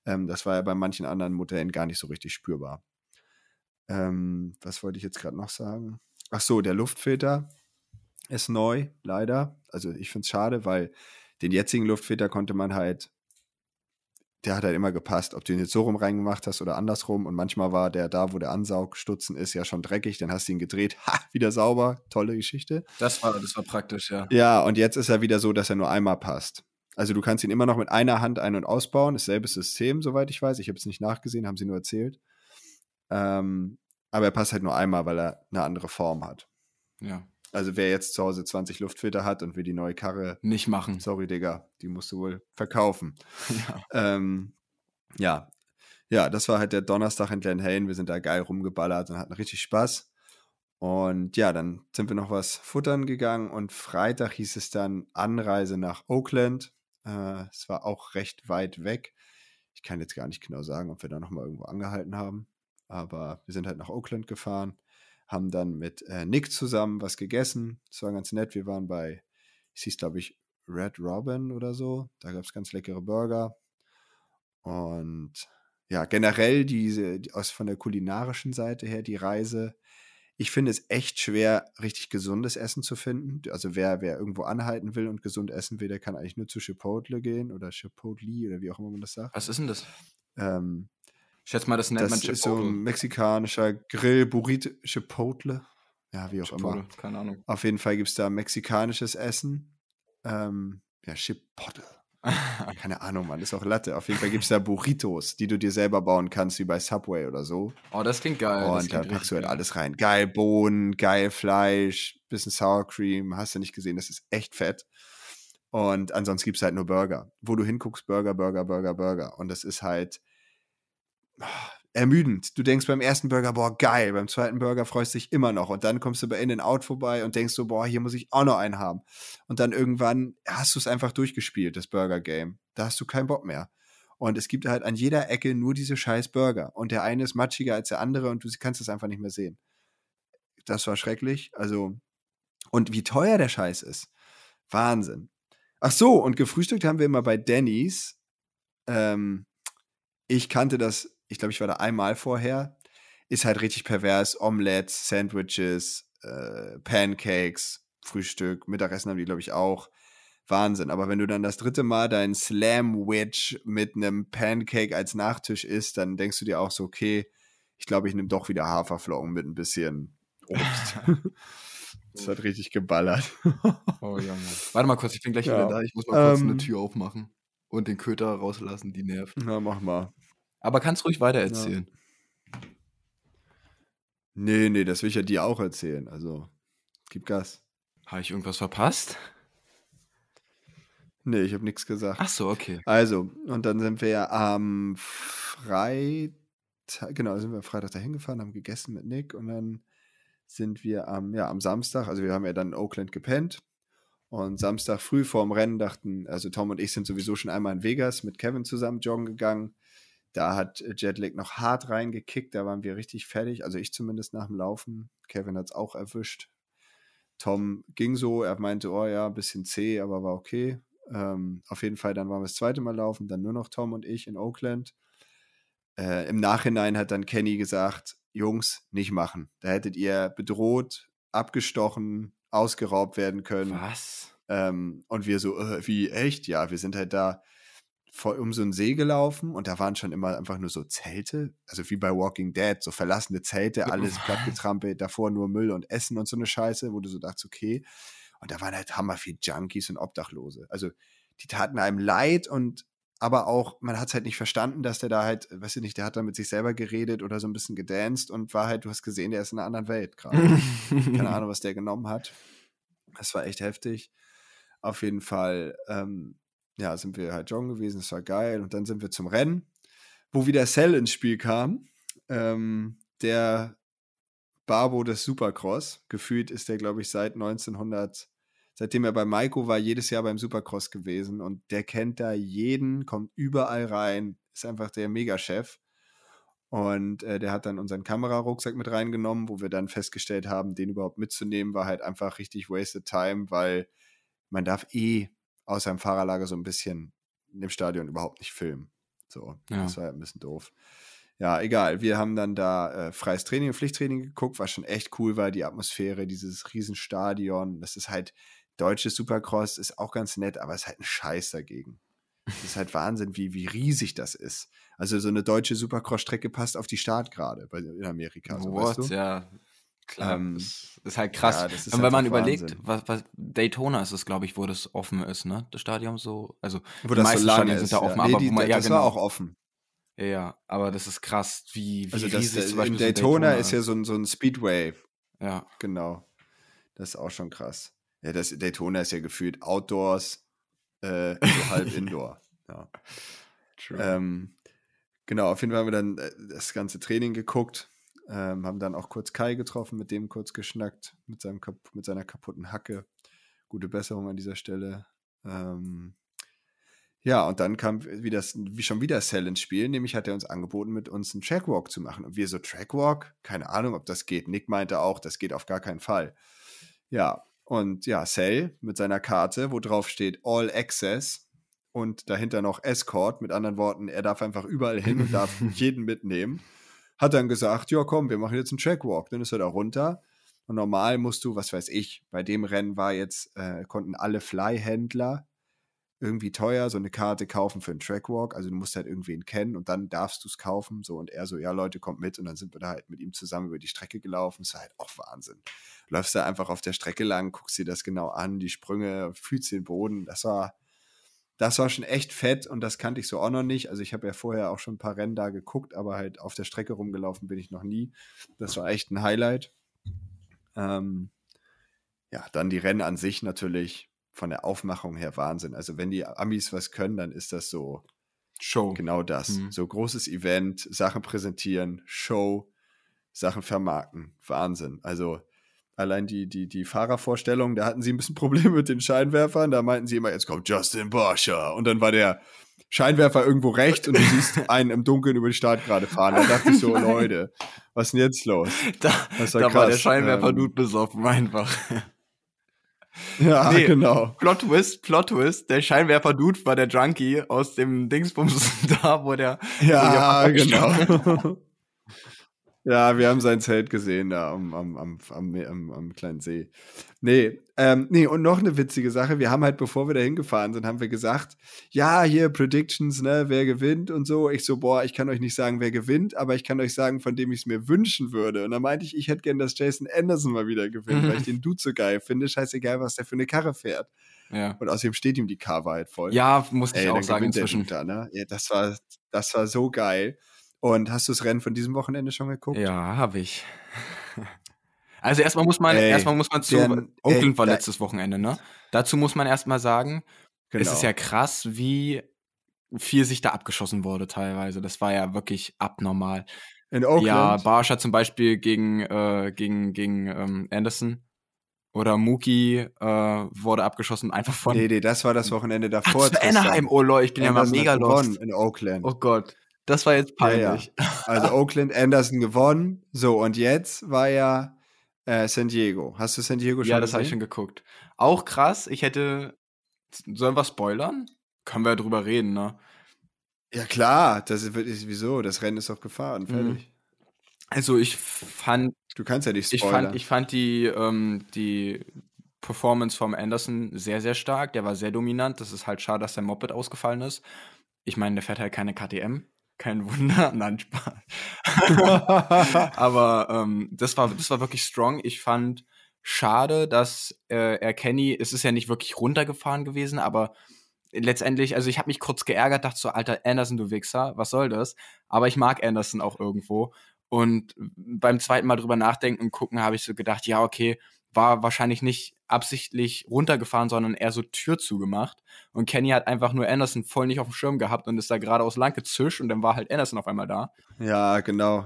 Ähm, das war ja bei manchen anderen Modellen gar nicht so richtig spürbar. Ähm, was wollte ich jetzt gerade noch sagen? Ach so, der Luftfilter ist neu, leider. Also ich finde es schade, weil den jetzigen Luftfilter konnte man halt der hat halt immer gepasst, ob du ihn jetzt so rum reingemacht hast oder andersrum. Und manchmal war der da, wo der Ansaugstutzen ist, ja schon dreckig. Dann hast du ihn gedreht, ha, wieder sauber. Tolle Geschichte. Das war, das war praktisch, ja. Ja, und jetzt ist er wieder so, dass er nur einmal passt. Also du kannst ihn immer noch mit einer Hand ein- und ausbauen. Dasselbe System, soweit ich weiß. Ich habe es nicht nachgesehen, haben sie nur erzählt. Ähm, aber er passt halt nur einmal, weil er eine andere Form hat. Ja. Also wer jetzt zu Hause 20 Luftfilter hat und will die neue Karre nicht machen. Sorry, Digga, die musst du wohl verkaufen. Ja. Ähm, ja. ja, das war halt der Donnerstag in Glen Halen. Wir sind da geil rumgeballert und hatten richtig Spaß. Und ja, dann sind wir noch was futtern gegangen und Freitag hieß es dann Anreise nach Oakland. Äh, es war auch recht weit weg. Ich kann jetzt gar nicht genau sagen, ob wir da nochmal irgendwo angehalten haben. Aber wir sind halt nach Oakland gefahren haben dann mit äh, Nick zusammen was gegessen. Das war ganz nett. Wir waren bei, es hieß, glaube ich, Red Robin oder so. Da gab es ganz leckere Burger. Und ja, generell diese, die, aus von der kulinarischen Seite her, die Reise. Ich finde es echt schwer, richtig gesundes Essen zu finden. Also wer, wer irgendwo anhalten will und gesund essen will, der kann eigentlich nur zu Chipotle gehen oder Chipotle oder wie auch immer man das sagt. Was ist denn das? Ähm, ich schätze mal, das nennt das man Chipotle. ist so ein mexikanischer Grill, Burrito, Chipotle. Ja, wie auch Chipotle, immer. keine Ahnung. Auf jeden Fall gibt es da mexikanisches Essen. Ähm, ja, Chipotle. Keine Ahnung, Mann, ist auch Latte. Auf jeden Fall gibt es da Burritos, die du dir selber bauen kannst, wie bei Subway oder so. Oh, das klingt geil. Und da packst du halt alles rein. Geil Bohnen, geil Fleisch, bisschen Sour Cream. Hast du nicht gesehen, das ist echt fett. Und ansonsten gibt es halt nur Burger. Wo du hinguckst, Burger, Burger, Burger, Burger. Und das ist halt, ermüdend. Du denkst beim ersten Burger, boah, geil. Beim zweiten Burger freust du dich immer noch. Und dann kommst du bei In-N-Out vorbei und denkst so, boah, hier muss ich auch noch einen haben. Und dann irgendwann hast du es einfach durchgespielt, das Burger-Game. Da hast du keinen Bock mehr. Und es gibt halt an jeder Ecke nur diese scheiß Burger. Und der eine ist matschiger als der andere und du kannst es einfach nicht mehr sehen. Das war schrecklich. Also, und wie teuer der Scheiß ist. Wahnsinn. Ach so, und gefrühstückt haben wir immer bei Denny's. Ähm, ich kannte das ich glaube, ich war da einmal vorher, ist halt richtig pervers. Omelettes, Sandwiches, äh, Pancakes, Frühstück, Mittagessen haben die, glaube ich, auch. Wahnsinn. Aber wenn du dann das dritte Mal dein Slam-Wedge mit einem Pancake als Nachtisch isst, dann denkst du dir auch so, okay, ich glaube, ich nehme doch wieder Haferflocken mit ein bisschen Obst. das hat richtig geballert. oh Junge. Warte mal kurz, ich bin gleich ja. wieder da. Ich muss mal kurz ähm, eine Tür aufmachen und den Köter rauslassen, die nervt. Na, mach mal. Aber kannst ruhig weiter erzählen. Ja. Nee, nee, das will ich ja dir auch erzählen. Also, gib Gas. Habe ich irgendwas verpasst? Nee, ich habe nichts gesagt. Ach so, okay. Also, und dann sind wir ja am Freitag, genau, sind wir am Freitag dahin gefahren, haben gegessen mit Nick und dann sind wir am, ja, am Samstag, also wir haben ja dann in Oakland gepennt und Samstag früh vorm Rennen dachten, also Tom und ich sind sowieso schon einmal in Vegas mit Kevin zusammen joggen gegangen da hat Jetlag noch hart reingekickt, da waren wir richtig fertig. Also ich zumindest nach dem Laufen. Kevin hat es auch erwischt. Tom ging so, er meinte, oh ja, ein bisschen zäh, aber war okay. Ähm, auf jeden Fall, dann waren wir das zweite Mal laufen, dann nur noch Tom und ich in Oakland. Äh, Im Nachhinein hat dann Kenny gesagt, Jungs, nicht machen. Da hättet ihr bedroht, abgestochen, ausgeraubt werden können. Was? Ähm, und wir so, äh, wie echt? Ja, wir sind halt da vor, um so einen See gelaufen und da waren schon immer einfach nur so Zelte, also wie bei Walking Dead, so verlassene Zelte, alles plattgetrampelt, davor nur Müll und Essen und so eine Scheiße, wo du so dachtest, okay. Und da waren halt hammer viel Junkies und Obdachlose. Also die taten einem leid und aber auch, man hat es halt nicht verstanden, dass der da halt, weiß ich nicht, der hat da mit sich selber geredet oder so ein bisschen gedanced und war halt, du hast gesehen, der ist in einer anderen Welt gerade. Keine Ahnung, was der genommen hat. Das war echt heftig. Auf jeden Fall, ähm, ja, sind wir halt joggen gewesen, das war geil. Und dann sind wir zum Rennen, wo wieder Cell ins Spiel kam. Ähm, der Barbo des Supercross. Gefühlt ist der, glaube ich, seit 1900 seitdem er bei Maiko war, jedes Jahr beim Supercross gewesen und der kennt da jeden, kommt überall rein, ist einfach der Megachef. Und äh, der hat dann unseren Kamerarucksack mit reingenommen, wo wir dann festgestellt haben, den überhaupt mitzunehmen, war halt einfach richtig wasted time, weil man darf eh außer im Fahrerlager so ein bisschen dem Stadion überhaupt nicht filmen. So, ja. das war ja ein bisschen doof. Ja, egal. Wir haben dann da äh, freies Training und Pflichttraining geguckt, was schon echt cool war, die Atmosphäre, dieses Riesenstadion. Das ist halt, deutsches Supercross ist auch ganz nett, aber es ist halt ein Scheiß dagegen. Es ist halt Wahnsinn, wie, wie riesig das ist. Also so eine deutsche Supercross-Strecke passt auf die Startgrade in Amerika. So, What? Weißt du? Ja, klar. Ähm, das ist halt krass. Ja, ist Und wenn man überlegt, was, was, Daytona ist es, glaube ich, wo das offen ist, ne? Das Stadion so, also wo die das meisten so Stadien sind da offen, ja. nee, aber die, wo man, ja, das genau. war auch offen. Ja, aber das ist krass, wie, wie also das, riesig zum Beispiel Daytona, Daytona ist ja so ein, so ein Speedway. Ja. Genau. Das ist auch schon krass. Ja, das Daytona ist ja gefühlt Outdoors, äh, so halb Indoor. Ja. Ähm, genau, auf jeden Fall haben wir dann äh, das ganze Training geguckt, ähm, haben dann auch kurz Kai getroffen, mit dem kurz geschnackt, mit, seinem, mit seiner kaputten Hacke. Gute Besserung an dieser Stelle. Ähm, ja, und dann kam wie, das, wie schon wieder Cell ins Spiel, nämlich hat er uns angeboten, mit uns einen Trackwalk zu machen. Und wir so, Trackwalk? Keine Ahnung, ob das geht. Nick meinte auch, das geht auf gar keinen Fall. Ja, und ja, Cell mit seiner Karte, wo drauf steht All Access und dahinter noch Escort, mit anderen Worten, er darf einfach überall hin und darf jeden mitnehmen, hat dann gesagt, ja komm, wir machen jetzt einen Trackwalk. Dann ist er da runter. Und normal musst du, was weiß ich, bei dem Rennen war jetzt, äh, konnten alle Fly-Händler irgendwie teuer so eine Karte kaufen für einen Trackwalk. Also du musst halt irgendwen kennen und dann darfst du es kaufen. So und er so, ja Leute, kommt mit. Und dann sind wir da halt mit ihm zusammen über die Strecke gelaufen. Das ist halt auch Wahnsinn. läufst da einfach auf der Strecke lang, guckst dir das genau an, die Sprünge, fühlst den Boden. Das war, das war schon echt fett und das kannte ich so auch noch nicht. Also ich habe ja vorher auch schon ein paar Rennen da geguckt, aber halt auf der Strecke rumgelaufen bin ich noch nie. Das war echt ein Highlight. Ähm, ja, dann die Rennen an sich natürlich von der Aufmachung her Wahnsinn. Also wenn die Amis was können, dann ist das so Show. Genau das. Mhm. So großes Event, Sachen präsentieren, Show, Sachen vermarkten. Wahnsinn. Also allein die, die, die Fahrervorstellung, da hatten sie ein bisschen Probleme mit den Scheinwerfern. Da meinten sie immer, jetzt kommt Justin Borscher. Und dann war der Scheinwerfer irgendwo rechts und du siehst einen im Dunkeln über die Startgrade fahren. Da dachte ich so, Leute, was ist denn jetzt los? Da, war, da war der Scheinwerfer-Dude ähm, besoffen einfach. Ja, nee, genau. Plot Twist, Plot Twist. Der Scheinwerfer-Dude war der Junkie aus dem Dingsbums da, wo der. Ja, genau. Ja, wir haben sein Zelt gesehen da am, am, am, am, am kleinen See. Nee, ähm, nee, und noch eine witzige Sache. Wir haben halt, bevor wir da hingefahren sind, haben wir gesagt, ja, hier Predictions, ne, wer gewinnt und so. Ich so, boah, ich kann euch nicht sagen, wer gewinnt, aber ich kann euch sagen, von dem ich es mir wünschen würde. Und dann meinte ich, ich hätte gern, dass Jason Anderson mal wieder gewinnt, mhm. weil ich den Dude so geil finde. Scheißegal, was der für eine Karre fährt. Ja. Und außerdem steht ihm die Carve halt voll. Ja, muss ich Ey, auch sagen inzwischen. Da, ne? ja, das war, das war so geil. Und hast du das Rennen von diesem Wochenende schon geguckt? Ja, habe ich. Also erstmal muss man, ey, erstmal muss man zu, der, Oakland war letztes Wochenende, ne? Dazu muss man erstmal sagen, genau. es ist genau. ja krass, wie viel sich da abgeschossen wurde teilweise. Das war ja wirklich abnormal. In Oakland? Ja, Barsha zum Beispiel gegen, äh, gegen, gegen ähm, Anderson. Oder Muki äh, wurde abgeschossen einfach von. Nee, nee, das war das Wochenende davor. Ach, Anaheim, oh Leute, ich bin Anderson ja mal mega lost. in Oakland. Oh Gott. Das war jetzt peinlich. Ja, ja. Also Oakland, Anderson gewonnen. So, und jetzt war ja äh, San Diego. Hast du San Diego schon Ja, das habe ich schon geguckt. Auch krass, ich hätte. Sollen wir spoilern? Können wir ja drüber reden, ne? Ja, klar. Das ist, wieso? Das Rennen ist doch gefahren. Mhm. Fertig. Also, ich fand. Du kannst ja nicht spoilern. Ich fand, ich fand die, ähm, die Performance vom Anderson sehr, sehr stark. Der war sehr dominant. Das ist halt schade, dass sein Moped ausgefallen ist. Ich meine, der fährt halt keine KTM kein Wunder. Nein, Spaß. Aber ähm, das, war, das war wirklich strong. Ich fand schade, dass äh, er Kenny, es ist ja nicht wirklich runtergefahren gewesen, aber letztendlich, also ich habe mich kurz geärgert, dachte so, alter Anderson, du Wichser, was soll das? Aber ich mag Anderson auch irgendwo. Und beim zweiten Mal drüber nachdenken und gucken, habe ich so gedacht, ja, okay, war wahrscheinlich nicht absichtlich runtergefahren, sondern eher so Tür zugemacht. Und Kenny hat einfach nur Anderson voll nicht auf dem Schirm gehabt und ist da geradeaus lang gezischt und dann war halt Anderson auf einmal da. Ja, genau.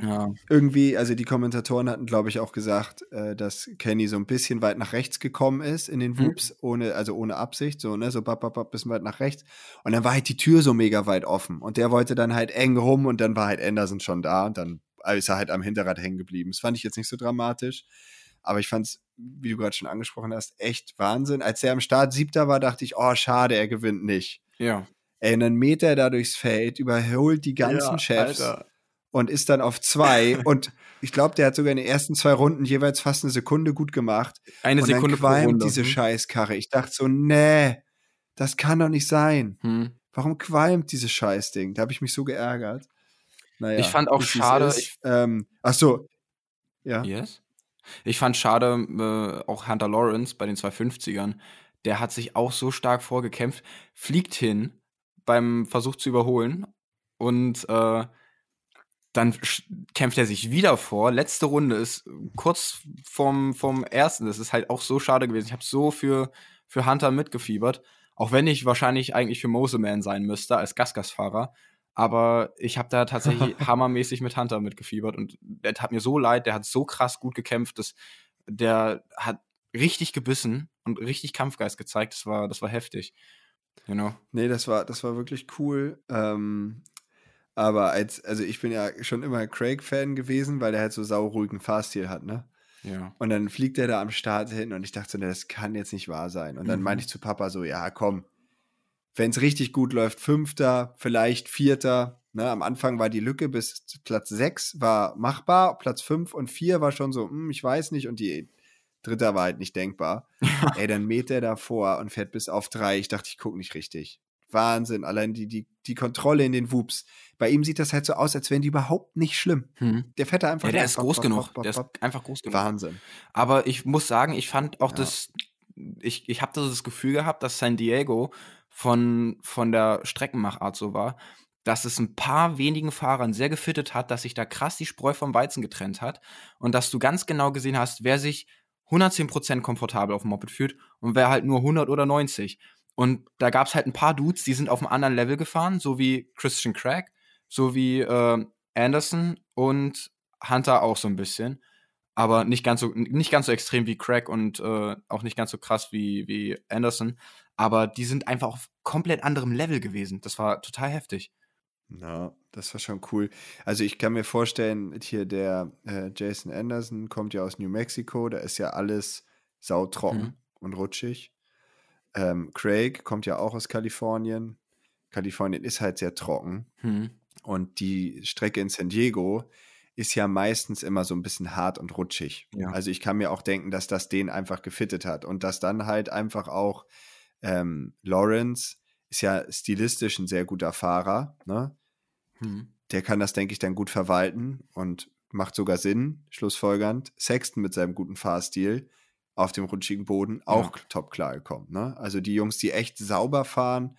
Ja. Irgendwie, also die Kommentatoren hatten, glaube ich, auch gesagt, äh, dass Kenny so ein bisschen weit nach rechts gekommen ist in den mhm. Whoops, mhm. ohne, also ohne Absicht, so, ne, so bap, bap, bap, bisschen weit nach rechts. Und dann war halt die Tür so mega weit offen. Und der wollte dann halt eng rum und dann war halt Anderson schon da und dann ist er halt am Hinterrad hängen geblieben. Das fand ich jetzt nicht so dramatisch. Aber ich fand es, wie du gerade schon angesprochen hast, echt Wahnsinn. Als er am Start siebter war, dachte ich, oh, schade, er gewinnt nicht. Ja. Ey, einen Meter da durchs Feld, überholt die ganzen ja, Chefs. Alter und ist dann auf zwei. und ich glaube, der hat sogar in den ersten zwei Runden jeweils fast eine Sekunde gut gemacht. Eine und Sekunde dann qualmt pro Runde. diese hm. Scheißkarre. Ich dachte so, nee, das kann doch nicht sein. Hm. Warum qualmt dieses Scheißding? Da habe ich mich so geärgert. Naja, ich fand auch schade. Ich, ähm, ach so. Ja. Yes? Ich fand schade, äh, auch Hunter Lawrence bei den 250ern, der hat sich auch so stark vorgekämpft, fliegt hin beim Versuch zu überholen und äh, dann kämpft er sich wieder vor. Letzte Runde ist kurz vom, vom ersten. Das ist halt auch so schade gewesen. Ich habe so für, für Hunter mitgefiebert. Auch wenn ich wahrscheinlich eigentlich für Moseman sein müsste als Gasgasfahrer. Aber ich habe da tatsächlich hammermäßig mit Hunter mitgefiebert. Und der tat mir so leid. Der hat so krass gut gekämpft. Dass der hat richtig gebissen und richtig Kampfgeist gezeigt. Das war, das war heftig. You know? Nee, das war, das war wirklich cool. Ähm, aber als, also ich bin ja schon immer Craig-Fan gewesen, weil er halt so sauruhigen Fahrstil hat, ne? Ja. Und dann fliegt er da am Start hin und ich dachte so, das kann jetzt nicht wahr sein. Und dann mhm. meinte ich zu Papa so, ja, komm, wenn es richtig gut läuft, Fünfter, vielleicht Vierter. Ne? Am Anfang war die Lücke bis Platz sechs war machbar, Platz fünf und vier war schon so, hm, ich weiß nicht. Und die Dritter war halt nicht denkbar. Ey, dann mäht er davor und fährt bis auf drei. Ich dachte, ich gucke nicht richtig. Wahnsinn. Allein die, die, die Kontrolle in den Whoops. Bei ihm sieht das halt so aus, als wären die überhaupt nicht schlimm. Hm. Der fährt da einfach. Ja, der ist groß genug. Der ist einfach groß genug. Wahnsinn. Aber ich muss sagen, ich fand auch ja. das, ich, ich habe das Gefühl gehabt, dass San Diego von, von der Streckenmachart so war, dass es ein paar wenigen Fahrern sehr gefittet hat, dass sich da krass die Spreu vom Weizen getrennt hat und dass du ganz genau gesehen hast, wer sich 110% komfortabel auf dem Moped fühlt und wer halt nur 100 oder 90. Und da gab es halt ein paar Dudes, die sind auf einem anderen Level gefahren, so wie Christian Craig, so wie äh, Anderson und Hunter auch so ein bisschen. Aber nicht ganz so, nicht ganz so extrem wie Craig und äh, auch nicht ganz so krass wie, wie Anderson. Aber die sind einfach auf komplett anderem Level gewesen. Das war total heftig. Ja, das war schon cool. Also ich kann mir vorstellen, hier der äh, Jason Anderson kommt ja aus New Mexico, da ist ja alles sautrocken mhm. und rutschig. Ähm, Craig kommt ja auch aus Kalifornien. Kalifornien ist halt sehr trocken. Hm. Und die Strecke in San Diego ist ja meistens immer so ein bisschen hart und rutschig. Ja. Also ich kann mir auch denken, dass das den einfach gefittet hat. Und dass dann halt einfach auch ähm, Lawrence ist ja stilistisch ein sehr guter Fahrer. Ne? Hm. Der kann das, denke ich, dann gut verwalten und macht sogar Sinn, schlussfolgernd. Sexton mit seinem guten Fahrstil auf dem rutschigen Boden auch ja. top klar gekommen. Ne? Also die Jungs, die echt sauber fahren,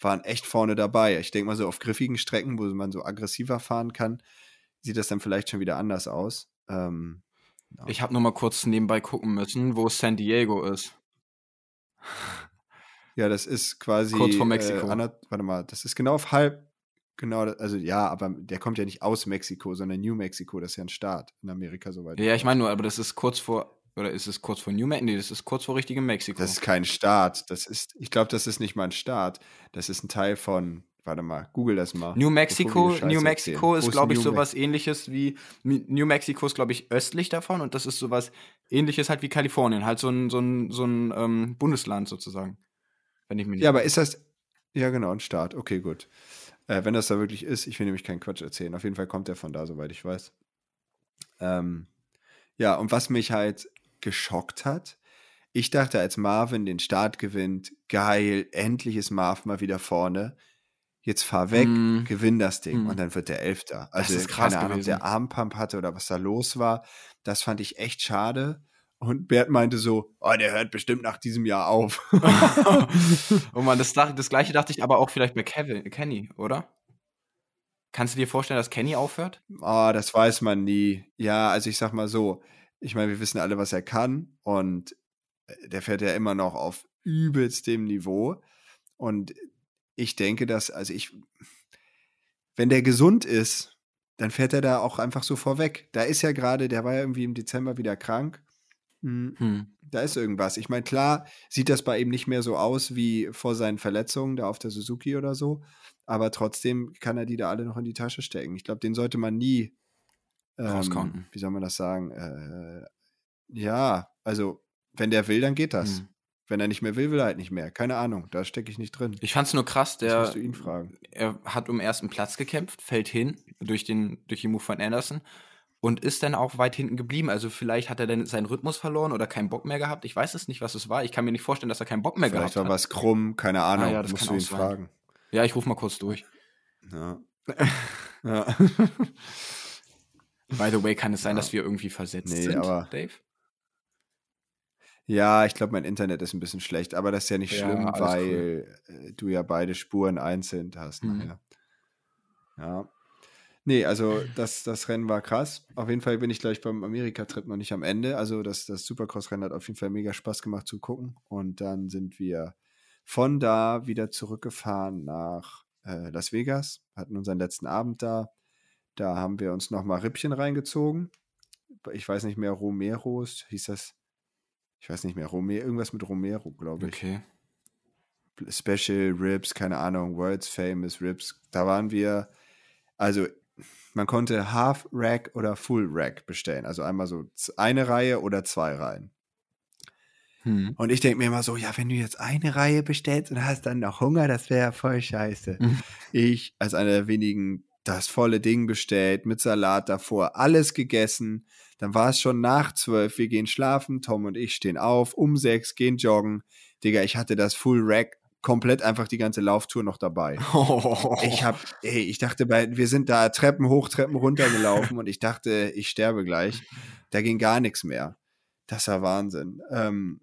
waren echt vorne dabei. Ich denke mal so auf griffigen Strecken, wo man so aggressiver fahren kann, sieht das dann vielleicht schon wieder anders aus. Ähm, ja. Ich habe nur mal kurz nebenbei gucken müssen, wo San Diego ist. Ja, das ist quasi kurz vor Mexiko. Äh, warte mal, das ist genau auf halb Genau, also ja, aber der kommt ja nicht aus Mexiko, sondern New Mexico, das ist ja ein Staat in Amerika soweit. Ja, ich meine nur, aber das ist kurz vor oder ist es kurz vor New Mexico? Nee, das ist kurz vor richtigem Mexiko. Das ist kein Staat. Das ist, ich glaube, das ist nicht mal ein Staat. Das ist ein Teil von, warte mal, google das mal. New Mexico, New Mexico ist, glaube ich, sowas ähnliches wie, New Mexico ist, glaube ich, östlich davon und das ist sowas ähnliches halt wie Kalifornien. Halt so ein, so ein, so ein ähm, Bundesland sozusagen. Wenn ich mich Ja, aber ist das, ja genau, ein Staat. Okay, gut. Äh, wenn das da wirklich ist, ich will nämlich keinen Quatsch erzählen. Auf jeden Fall kommt der von da, soweit ich weiß. Ähm, ja, und was mich halt geschockt hat. Ich dachte, als Marvin den Start gewinnt, geil, endlich ist Marv mal wieder vorne. Jetzt fahr weg, mm. gewinn das Ding mm. und dann wird der Elfter. Also, das ist krass keine Ahnung, ob der Armpump hatte oder was da los war. Das fand ich echt schade. Und Bert meinte so, oh, der hört bestimmt nach diesem Jahr auf. oh man, das, das gleiche dachte ich aber auch vielleicht bei Kevin, Kenny, oder? Kannst du dir vorstellen, dass Kenny aufhört? Ah, oh, das weiß man nie. Ja, also ich sag mal so, ich meine, wir wissen alle, was er kann und äh, der fährt ja immer noch auf übelstem Niveau. Und ich denke, dass, also ich, wenn der gesund ist, dann fährt er da auch einfach so vorweg. Da ist ja gerade, der war ja irgendwie im Dezember wieder krank. Hm. hm. Da ist irgendwas. Ich meine, klar sieht das bei ihm nicht mehr so aus wie vor seinen Verletzungen da auf der Suzuki oder so, aber trotzdem kann er die da alle noch in die Tasche stecken. Ich glaube, den sollte man nie, ähm, wie soll man das sagen? Äh, ja, also wenn der will, dann geht das. Hm. Wenn er nicht mehr will, will er halt nicht mehr. Keine Ahnung, da stecke ich nicht drin. Ich fand es nur krass, der. Das musst du ihn fragen. Er hat um ersten Platz gekämpft, fällt hin durch den, durch den Move von Anderson und ist dann auch weit hinten geblieben. Also vielleicht hat er dann seinen Rhythmus verloren oder keinen Bock mehr gehabt. Ich weiß es nicht, was es war. Ich kann mir nicht vorstellen, dass er keinen Bock mehr vielleicht gehabt hat. Vielleicht war was krumm, keine Ahnung. Ah, ja, das musst du ihn sein. fragen. Ja, ich rufe mal kurz durch. Ja. ja. By the way, kann es sein, ja. dass wir irgendwie versetzt nee, sind, aber Dave? Ja, ich glaube, mein Internet ist ein bisschen schlecht, aber das ist ja nicht ja, schlimm, weil cool. du ja beide Spuren einzeln hast. Mhm. Ja. Nee, also das, das Rennen war krass. Auf jeden Fall bin ich gleich beim Amerika-Trip noch nicht am Ende. Also das, das Supercross-Rennen hat auf jeden Fall mega Spaß gemacht zu gucken. Und dann sind wir von da wieder zurückgefahren nach äh, Las Vegas, hatten unseren letzten Abend da. Da haben wir uns nochmal Rippchen reingezogen. Ich weiß nicht mehr, Romeros, hieß das. Ich weiß nicht mehr, Romero, irgendwas mit Romero, glaube ich. Okay. Special Ribs, keine Ahnung, World's Famous Ribs. Da waren wir, also man konnte Half Rack oder Full Rack bestellen. Also einmal so eine Reihe oder zwei Reihen. Hm. Und ich denke mir immer so, ja, wenn du jetzt eine Reihe bestellst und hast dann noch Hunger, das wäre voll scheiße. Hm. Ich als einer der wenigen das volle Ding bestellt, mit Salat davor, alles gegessen. Dann war es schon nach zwölf, wir gehen schlafen, Tom und ich stehen auf, um sechs, gehen joggen. Digga, ich hatte das Full Rack komplett einfach die ganze Lauftour noch dabei. Oh. Ich hab, ey, ich dachte, bei, wir sind da Treppen hoch, Treppen runter gelaufen und ich dachte, ich sterbe gleich. Da ging gar nichts mehr. Das war Wahnsinn. Ähm,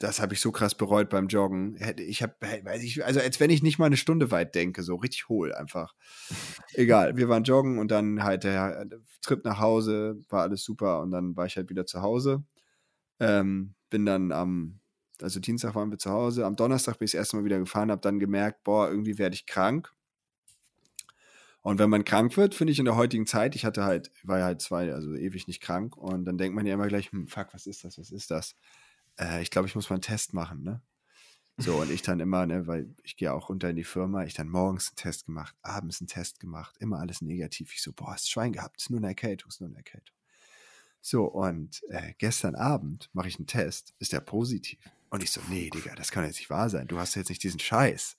das habe ich so krass bereut beim Joggen. Ich habe, weiß ich, also als wenn ich nicht mal eine Stunde weit denke, so richtig hohl einfach. Egal, wir waren joggen und dann halt der Trip nach Hause, war alles super und dann war ich halt wieder zu Hause. Ähm, bin dann am also Dienstag waren wir zu Hause, am Donnerstag bin ich das erste Mal wieder gefahren, habe dann gemerkt, boah, irgendwie werde ich krank. Und wenn man krank wird, finde ich in der heutigen Zeit, ich hatte halt, war ja halt zwei, also ewig nicht krank und dann denkt man ja immer gleich, hm, fuck, was ist das, was ist das? Äh, ich glaube, ich muss mal einen Test machen, ne? So, und ich dann immer, ne, weil ich gehe auch runter in die Firma, ich dann morgens einen Test gemacht, abends einen Test gemacht, immer alles negativ. Ich so, boah, hast Schwein gehabt, ist nur eine Erkältung, ist nur eine Erkältung. So, und äh, gestern Abend mache ich einen Test, ist der positiv. Und ich so, nee, Digga, das kann jetzt nicht wahr sein. Du hast jetzt nicht diesen Scheiß.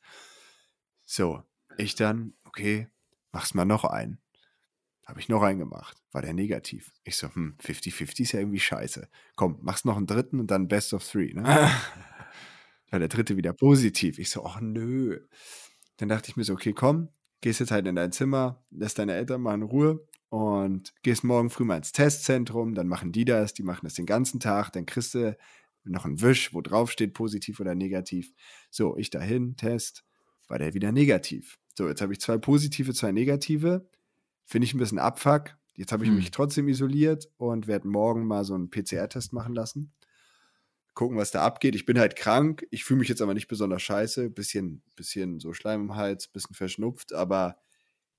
So, ich dann, okay, mach's mal noch einen. Habe ich noch einen gemacht. War der negativ. Ich so, hm, 50-50 ist ja irgendwie scheiße. Komm, mach's noch einen dritten und dann Best of Three, ne? War der dritte wieder positiv. Ich so, ach nö. Dann dachte ich mir so, okay, komm, gehst jetzt halt in dein Zimmer, lässt deine Eltern mal in Ruhe und gehst morgen früh mal ins Testzentrum, dann machen die das, die machen das den ganzen Tag, dann kriegst du noch ein Wisch, wo drauf steht, positiv oder negativ. So, ich dahin, Test, war der wieder negativ. So, jetzt habe ich zwei positive, zwei negative. Finde ich ein bisschen Abfuck. Jetzt habe ich hm. mich trotzdem isoliert und werde morgen mal so einen PCR-Test machen lassen. Gucken, was da abgeht. Ich bin halt krank. Ich fühle mich jetzt aber nicht besonders scheiße. Bisschen, bisschen so Schleim im Hals, bisschen verschnupft, aber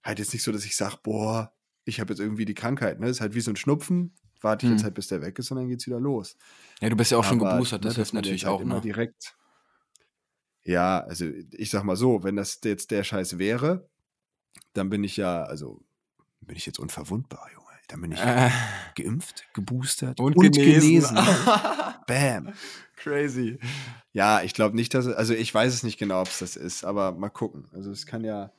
halt jetzt nicht so, dass ich sage, boah, ich habe jetzt irgendwie die Krankheit. Ne? Ist halt wie so ein Schnupfen warte ich hm. jetzt halt, bis der weg ist und dann geht's wieder los. Ja, du bist ja auch Aber, schon geboostert, das ne, hilft natürlich halt auch, immer ne? direkt. Ja, also ich sag mal so, wenn das jetzt der Scheiß wäre, dann bin ich ja, also bin ich jetzt unverwundbar, Junge. Dann bin ich äh. geimpft, geboostert und, und genesen. genesen. Bam. Crazy. Ja, ich glaube nicht, dass also ich weiß es nicht genau, ob es das ist, aber mal gucken. Also es kann ja.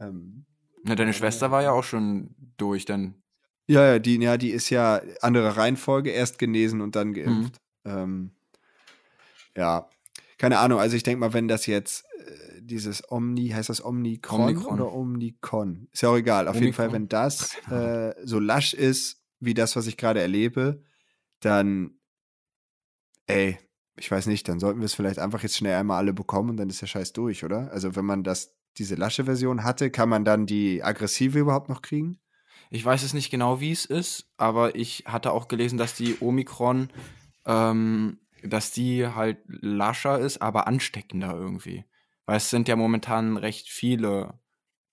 Ähm, Na, deine Schwester war ja auch schon durch, dann ja, ja, die, ja, die ist ja andere Reihenfolge, erst genesen und dann geimpft. Mhm. Ähm, ja, keine Ahnung. Also ich denke mal, wenn das jetzt äh, dieses Omni, heißt das Omnicron Omnicron. oder Omnicon? Ist ja auch egal. Auf Omnicron. jeden Fall, wenn das äh, so lasch ist, wie das, was ich gerade erlebe, dann ey, ich weiß nicht, dann sollten wir es vielleicht einfach jetzt schnell einmal alle bekommen und dann ist der Scheiß durch, oder? Also wenn man das, diese lasche Version hatte, kann man dann die aggressive überhaupt noch kriegen? Ich weiß es nicht genau, wie es ist, aber ich hatte auch gelesen, dass die Omikron, ähm, dass die halt lascher ist, aber ansteckender irgendwie. Weil es sind ja momentan recht viele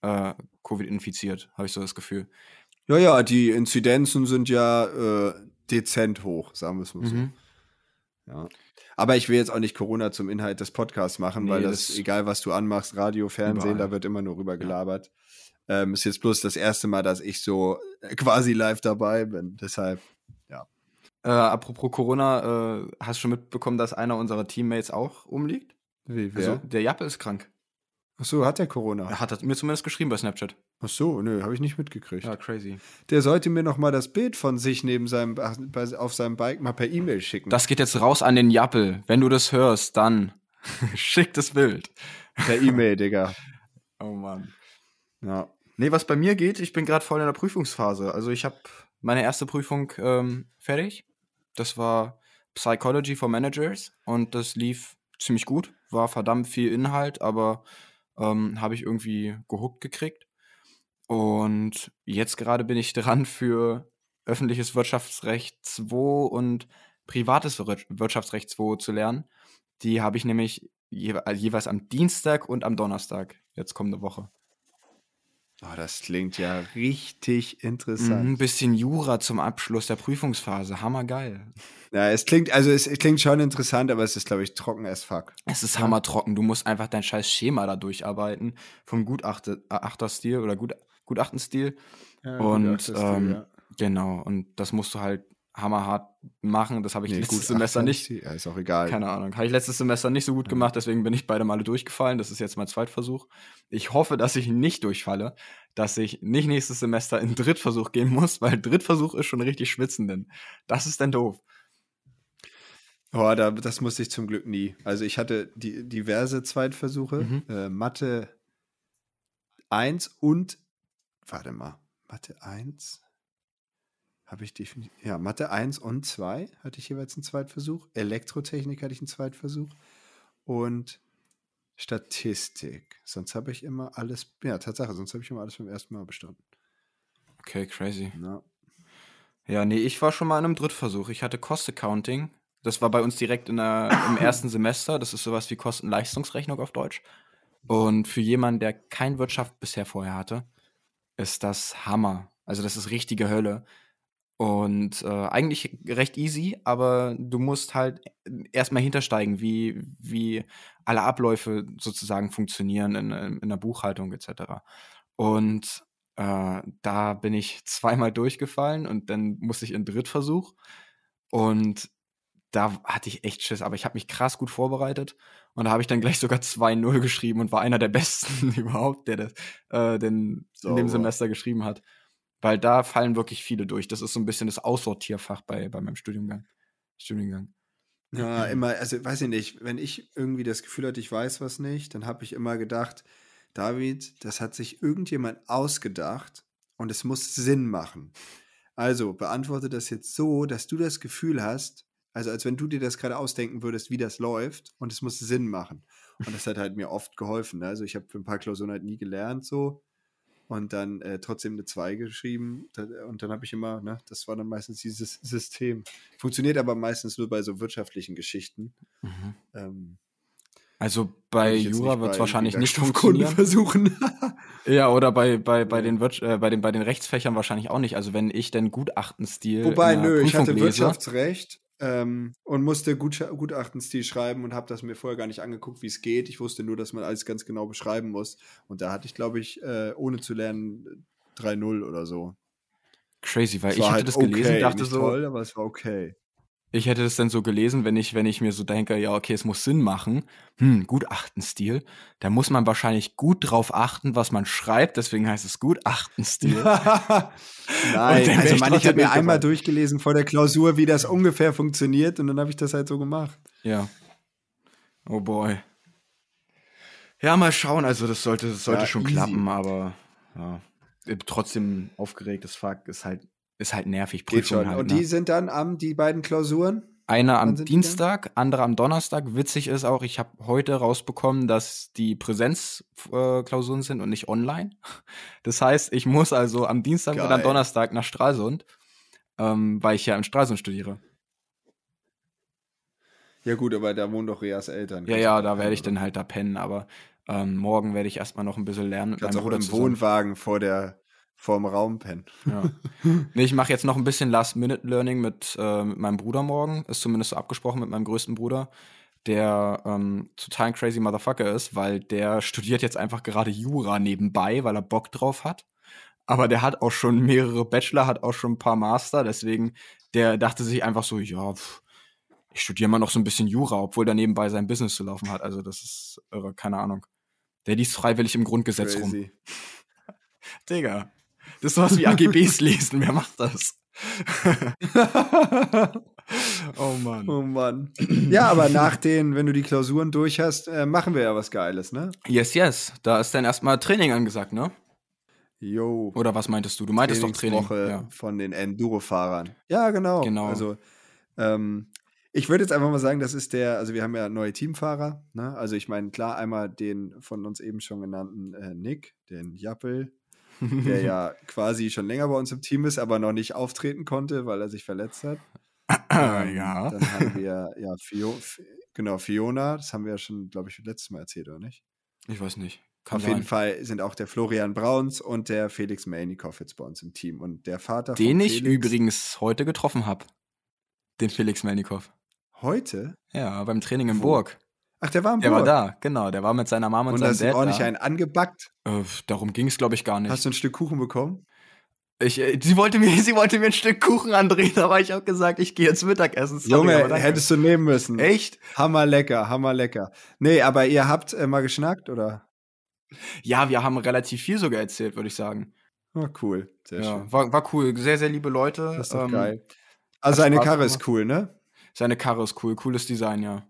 äh, Covid infiziert, habe ich so das Gefühl. Ja, ja, die Inzidenzen sind ja äh, dezent hoch, sagen wir es mal so. Mhm. Ja. Aber ich will jetzt auch nicht Corona zum Inhalt des Podcasts machen, nee, weil das, das, egal was du anmachst, Radio, Fernsehen, überall. da wird immer nur rüber gelabert. Ja. Ähm, ist jetzt bloß das erste Mal, dass ich so äh, quasi live dabei bin. Deshalb, ja. Äh, apropos Corona, äh, hast du schon mitbekommen, dass einer unserer Teammates auch umliegt? Wie, wer? Also, der Jappe ist krank. Ach so, hat der Corona? Er hat mir zumindest geschrieben bei Snapchat. Ach so, nö, habe ich nicht mitgekriegt. Ja, crazy. Der sollte mir noch mal das Bild von sich neben seinem auf seinem Bike mal per E-Mail schicken. Das geht jetzt raus an den Jappel. Wenn du das hörst, dann schick das Bild. Per E-Mail, Digga. Oh Mann. Ja. Nee, was bei mir geht, ich bin gerade voll in der Prüfungsphase. Also ich habe meine erste Prüfung ähm, fertig. Das war Psychology for Managers und das lief ziemlich gut. War verdammt viel Inhalt, aber ähm, habe ich irgendwie gehuckt gekriegt. Und jetzt gerade bin ich dran für öffentliches Wirtschaftsrecht 2 und privates Wirtschaftsrecht 2 zu lernen. Die habe ich nämlich je jeweils am Dienstag und am Donnerstag, jetzt kommende Woche. Oh, das klingt ja richtig interessant. Mhm, ein bisschen Jura zum Abschluss der Prüfungsphase. Hammergeil. Ja, es klingt, also es, es klingt schon interessant, aber es ist, glaube ich, trocken as fuck. Es ist hammertrocken. Du musst einfach dein scheiß Schema da durcharbeiten. Vom Gutachterstil oder Gut, Gutachtenstil. Ja, und ähm, ja. genau, und das musst du halt hammerhart machen. Das habe ich nee, letztes Semester nicht. Ja, ist auch egal. Keine Ahnung. Habe ich letztes Semester nicht so gut gemacht, deswegen bin ich beide Male durchgefallen. Das ist jetzt mein Zweitversuch. Ich hoffe, dass ich nicht durchfalle, dass ich nicht nächstes Semester in Drittversuch gehen muss, weil Drittversuch ist schon richtig schwitzen, denn das ist dann doof. Oh, da, das musste ich zum Glück nie. Also ich hatte die, diverse Zweitversuche. Mhm. Äh, Mathe 1 und, warte mal, Mathe 1 habe ich definitiv, ja, Mathe 1 und 2 hatte ich jeweils einen Zweitversuch. Elektrotechnik hatte ich einen Zweitversuch. Und Statistik. Sonst habe ich immer alles, ja, Tatsache, sonst habe ich immer alles beim ersten Mal bestanden. Okay, crazy. Ja. Ja, nee, ich war schon mal in einem Drittversuch. Ich hatte Cost Accounting. Das war bei uns direkt in der, im ersten Semester. Das ist sowas wie Kostenleistungsrechnung auf Deutsch. Und für jemanden, der kein Wirtschaft bisher vorher hatte, ist das Hammer. Also das ist richtige Hölle. Und äh, eigentlich recht easy, aber du musst halt erstmal hintersteigen, wie, wie alle Abläufe sozusagen funktionieren in, in der Buchhaltung etc. Und äh, da bin ich zweimal durchgefallen und dann musste ich in Drittversuch. Und da hatte ich echt Schiss, aber ich habe mich krass gut vorbereitet und da habe ich dann gleich sogar 2-0 geschrieben und war einer der besten überhaupt, der das äh, den, so, in dem Semester geschrieben hat. Weil da fallen wirklich viele durch. Das ist so ein bisschen das Aussortierfach bei, bei meinem Studiengang. Studiengang. Ja, immer, also weiß ich nicht, wenn ich irgendwie das Gefühl hatte, ich weiß was nicht, dann habe ich immer gedacht, David, das hat sich irgendjemand ausgedacht und es muss Sinn machen. Also beantworte das jetzt so, dass du das Gefühl hast, also als wenn du dir das gerade ausdenken würdest, wie das läuft und es muss Sinn machen. Und das hat halt mir oft geholfen. Ne? Also ich habe für ein paar Klausuren halt nie gelernt so und dann äh, trotzdem eine 2 geschrieben. Und dann habe ich immer, ne, das war dann meistens dieses System. Funktioniert aber meistens nur bei so wirtschaftlichen Geschichten. Mhm. Ähm, also bei Jura wird es wahrscheinlich nicht funktionieren. versuchen. ja, oder bei, bei, bei, den äh, bei, den, bei den Rechtsfächern wahrscheinlich auch nicht. Also wenn ich denn Gutachtenstil. Wobei, nö, ich hatte lese, Wirtschaftsrecht ähm, und musste Gut Gutachtenstil schreiben und habe das mir vorher gar nicht angeguckt, wie es geht. Ich wusste nur, dass man alles ganz genau beschreiben muss. Und da hatte ich, glaube ich, äh, ohne zu lernen 3-0 oder so. Crazy, weil ich hatte halt das gelesen okay, dachte so. toll, aber es war okay. Ich hätte das dann so gelesen, wenn ich, wenn ich mir so denke, ja, okay, es muss Sinn machen. Hm, Gutachtenstil. Da muss man wahrscheinlich gut drauf achten, was man schreibt, deswegen heißt es Gutachtenstil. Nein, also man, ich habe mir einmal durchgelesen vor der Klausur, wie das ungefähr funktioniert und dann habe ich das halt so gemacht. Ja. Oh boy. Ja, mal schauen, also das sollte, das sollte ja, schon easy. klappen, aber ja. Trotzdem aufgeregtes Fuck ist halt ist halt nervig. Prüfung halt, Und ne? die sind dann am, die beiden Klausuren? eine am Dienstag, andere am Donnerstag. Witzig ist auch, ich habe heute rausbekommen, dass die Präsenzklausuren äh, sind und nicht online. Das heißt, ich muss also am Dienstag Geil. oder am Donnerstag nach Stralsund, ähm, weil ich ja in Stralsund studiere. Ja gut, aber da wohnen doch Reas Eltern. Ja, ja, da werde ich dann halt da pennen, aber ähm, morgen werde ich erstmal noch ein bisschen lernen. Kannst auch im Wohnwagen vor der vorm Raum pennen. Ja. Nee, ich mache jetzt noch ein bisschen Last-Minute-Learning mit, äh, mit meinem Bruder morgen. Ist zumindest so abgesprochen mit meinem größten Bruder, der ähm, total ein crazy Motherfucker ist, weil der studiert jetzt einfach gerade Jura nebenbei, weil er Bock drauf hat. Aber der hat auch schon mehrere Bachelor, hat auch schon ein paar Master, deswegen der dachte sich einfach so, ja, pff, ich studiere mal noch so ein bisschen Jura, obwohl der nebenbei sein Business zu laufen hat. Also das ist irre, keine Ahnung. Der liest freiwillig im Grundgesetz Crazy. rum. Digga. Das ist sowas wie AGBs lesen. Wer macht das? oh Mann. Oh Mann. Ja, aber nach den, wenn du die Klausuren durch hast, äh, machen wir ja was Geiles, ne? Yes, yes. Da ist dann erstmal Training angesagt, ne? Jo. Oder was meintest du? Du meintest doch Training. Woche ja. von den Enduro-Fahrern. Ja, genau. Genau. Also, ähm, ich würde jetzt einfach mal sagen, das ist der, also wir haben ja neue Teamfahrer, ne? Also ich meine, klar, einmal den von uns eben schon genannten äh, Nick, den Jappel, der ja quasi schon länger bei uns im Team ist, aber noch nicht auftreten konnte, weil er sich verletzt hat. ähm, ja. Dann haben wir, ja, Fio, genau, Fiona, das haben wir ja schon, glaube ich, letztes Mal erzählt, oder nicht? Ich weiß nicht. Kann Auf sein. jeden Fall sind auch der Florian Brauns und der Felix Melnikow jetzt bei uns im Team. Und der Vater Den ich Felix, übrigens heute getroffen habe. Den Felix Melnikow. Heute? Ja, beim Training in Wo? Burg. Ach, der war im Der Burg. war da, genau. Der war mit seiner Mama und, und seinem Dad. Und ordentlich einen angebackt? Äh, darum ging es, glaube ich, gar nicht. Hast du ein Stück Kuchen bekommen? Ich, äh, sie, wollte mir, sie wollte mir ein Stück Kuchen andrehen, aber ich habe gesagt, ich gehe jetzt Mittagessen. Sorry, Junge, hättest du nehmen müssen. Echt? Hammer lecker, hammer lecker. Nee, aber ihr habt äh, mal geschnackt, oder? Ja, wir haben relativ viel sogar erzählt, würde ich sagen. Oh, cool. Sehr ja, schön. War, war cool. Sehr, sehr liebe Leute. Das ist doch ähm, geil. Also eine Karre ist cool, ne? Seine Karre ist cool. Cooles Design, ja.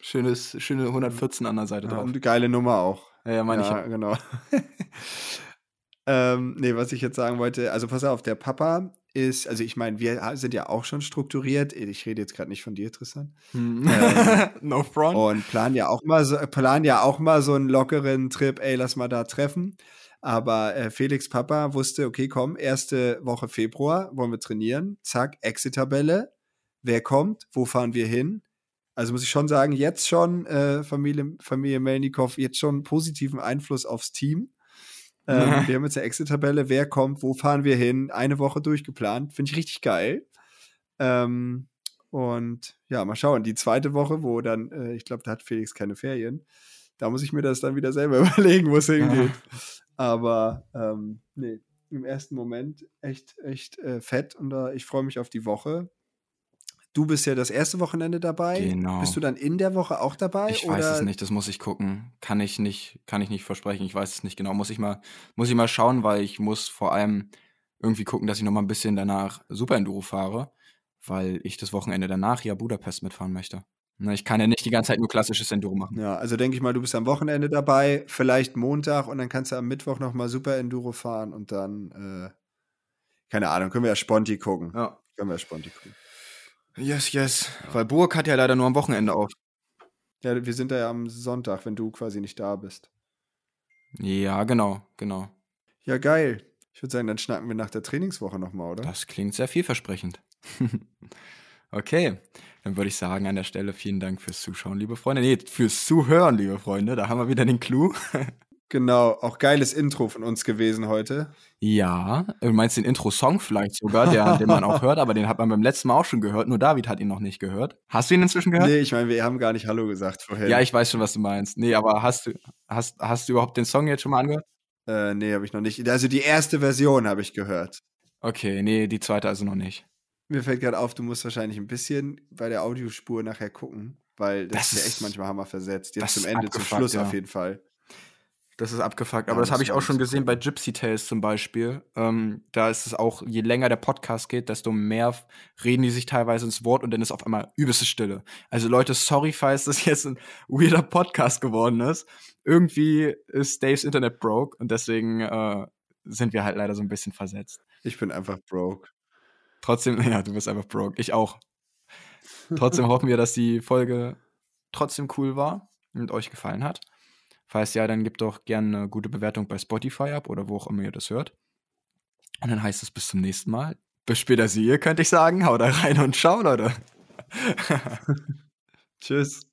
Schönes, schöne 114 an der Seite drauf. Ja, und geile Nummer auch. Ja, ja meine ja, ich. genau. ähm, nee, was ich jetzt sagen wollte, also pass auf, der Papa ist, also ich meine, wir sind ja auch schon strukturiert. Ich rede jetzt gerade nicht von dir, Tristan. Hm. Ähm, no front. Und planen ja auch mal so, planen ja auch mal so einen lockeren Trip, ey, lass mal da treffen. Aber äh, Felix Papa wusste, okay, komm, erste Woche Februar wollen wir trainieren. Zack, Exit-Tabelle. Wer kommt? Wo fahren wir hin? Also muss ich schon sagen, jetzt schon äh, Familie, Familie Melnikow, jetzt schon positiven Einfluss aufs Team. Ähm, wir haben jetzt eine Exit-Tabelle, wer kommt, wo fahren wir hin, eine Woche durchgeplant. Finde ich richtig geil. Ähm, und ja, mal schauen. Die zweite Woche, wo dann, äh, ich glaube, da hat Felix keine Ferien. Da muss ich mir das dann wieder selber überlegen, wo es hingeht. Aber ähm, nee, im ersten Moment echt, echt äh, fett und äh, ich freue mich auf die Woche. Du bist ja das erste Wochenende dabei. Genau. Bist du dann in der Woche auch dabei? Ich oder? weiß es nicht, das muss ich gucken. Kann ich nicht, kann ich nicht versprechen. Ich weiß es nicht genau. Muss ich mal, muss ich mal schauen, weil ich muss vor allem irgendwie gucken, dass ich noch mal ein bisschen danach Super Enduro fahre, weil ich das Wochenende danach ja Budapest mitfahren möchte. Ich kann ja nicht die ganze Zeit nur klassisches Enduro machen. Ja, also denke ich mal, du bist am Wochenende dabei, vielleicht Montag und dann kannst du am Mittwoch noch mal Super Enduro fahren und dann, äh, keine Ahnung, können wir ja Sponti gucken. Ja. Können wir ja Sponti gucken. Yes, yes. Weil Burg hat ja leider nur am Wochenende auf. Ja, wir sind da ja am Sonntag, wenn du quasi nicht da bist. Ja, genau, genau. Ja, geil. Ich würde sagen, dann schnacken wir nach der Trainingswoche nochmal, oder? Das klingt sehr vielversprechend. okay, dann würde ich sagen, an der Stelle vielen Dank fürs Zuschauen, liebe Freunde. Nee, fürs Zuhören, liebe Freunde. Da haben wir wieder den Clou. Genau, auch geiles Intro von uns gewesen heute. Ja, du meinst den Intro-Song vielleicht sogar, der, den man auch hört, aber den hat man beim letzten Mal auch schon gehört, nur David hat ihn noch nicht gehört. Hast du ihn inzwischen gehört? Nee, ich meine, wir haben gar nicht Hallo gesagt vorher. Ja, ich weiß schon, was du meinst. Nee, aber hast du, hast, hast du überhaupt den Song jetzt schon mal angehört? Äh, nee, habe ich noch nicht. Also die erste Version habe ich gehört. Okay, nee, die zweite also noch nicht. Mir fällt gerade auf, du musst wahrscheinlich ein bisschen bei der Audiospur nachher gucken, weil das, das ist ja echt manchmal Hammer versetzt. Jetzt zum Ende, zum Schluss ja. auf jeden Fall. Das ist abgefuckt. Aber ja, das, das habe ich auch schon gesehen bei Gypsy Tales zum Beispiel. Ähm, da ist es auch, je länger der Podcast geht, desto mehr reden die sich teilweise ins Wort und dann ist auf einmal übelste Stille. Also Leute, sorry, falls das jetzt ein weirder Podcast geworden ist. Irgendwie ist Daves Internet broke und deswegen äh, sind wir halt leider so ein bisschen versetzt. Ich bin einfach broke. Trotzdem, ja, du bist einfach broke. Ich auch. Trotzdem hoffen wir, dass die Folge trotzdem cool war und euch gefallen hat. Falls ja, dann gebt doch gerne eine gute Bewertung bei Spotify ab oder wo auch immer ihr das hört. Und dann heißt es bis zum nächsten Mal. Bis später, sie ihr, könnte ich sagen. Haut da rein und ciao, Leute. Tschüss.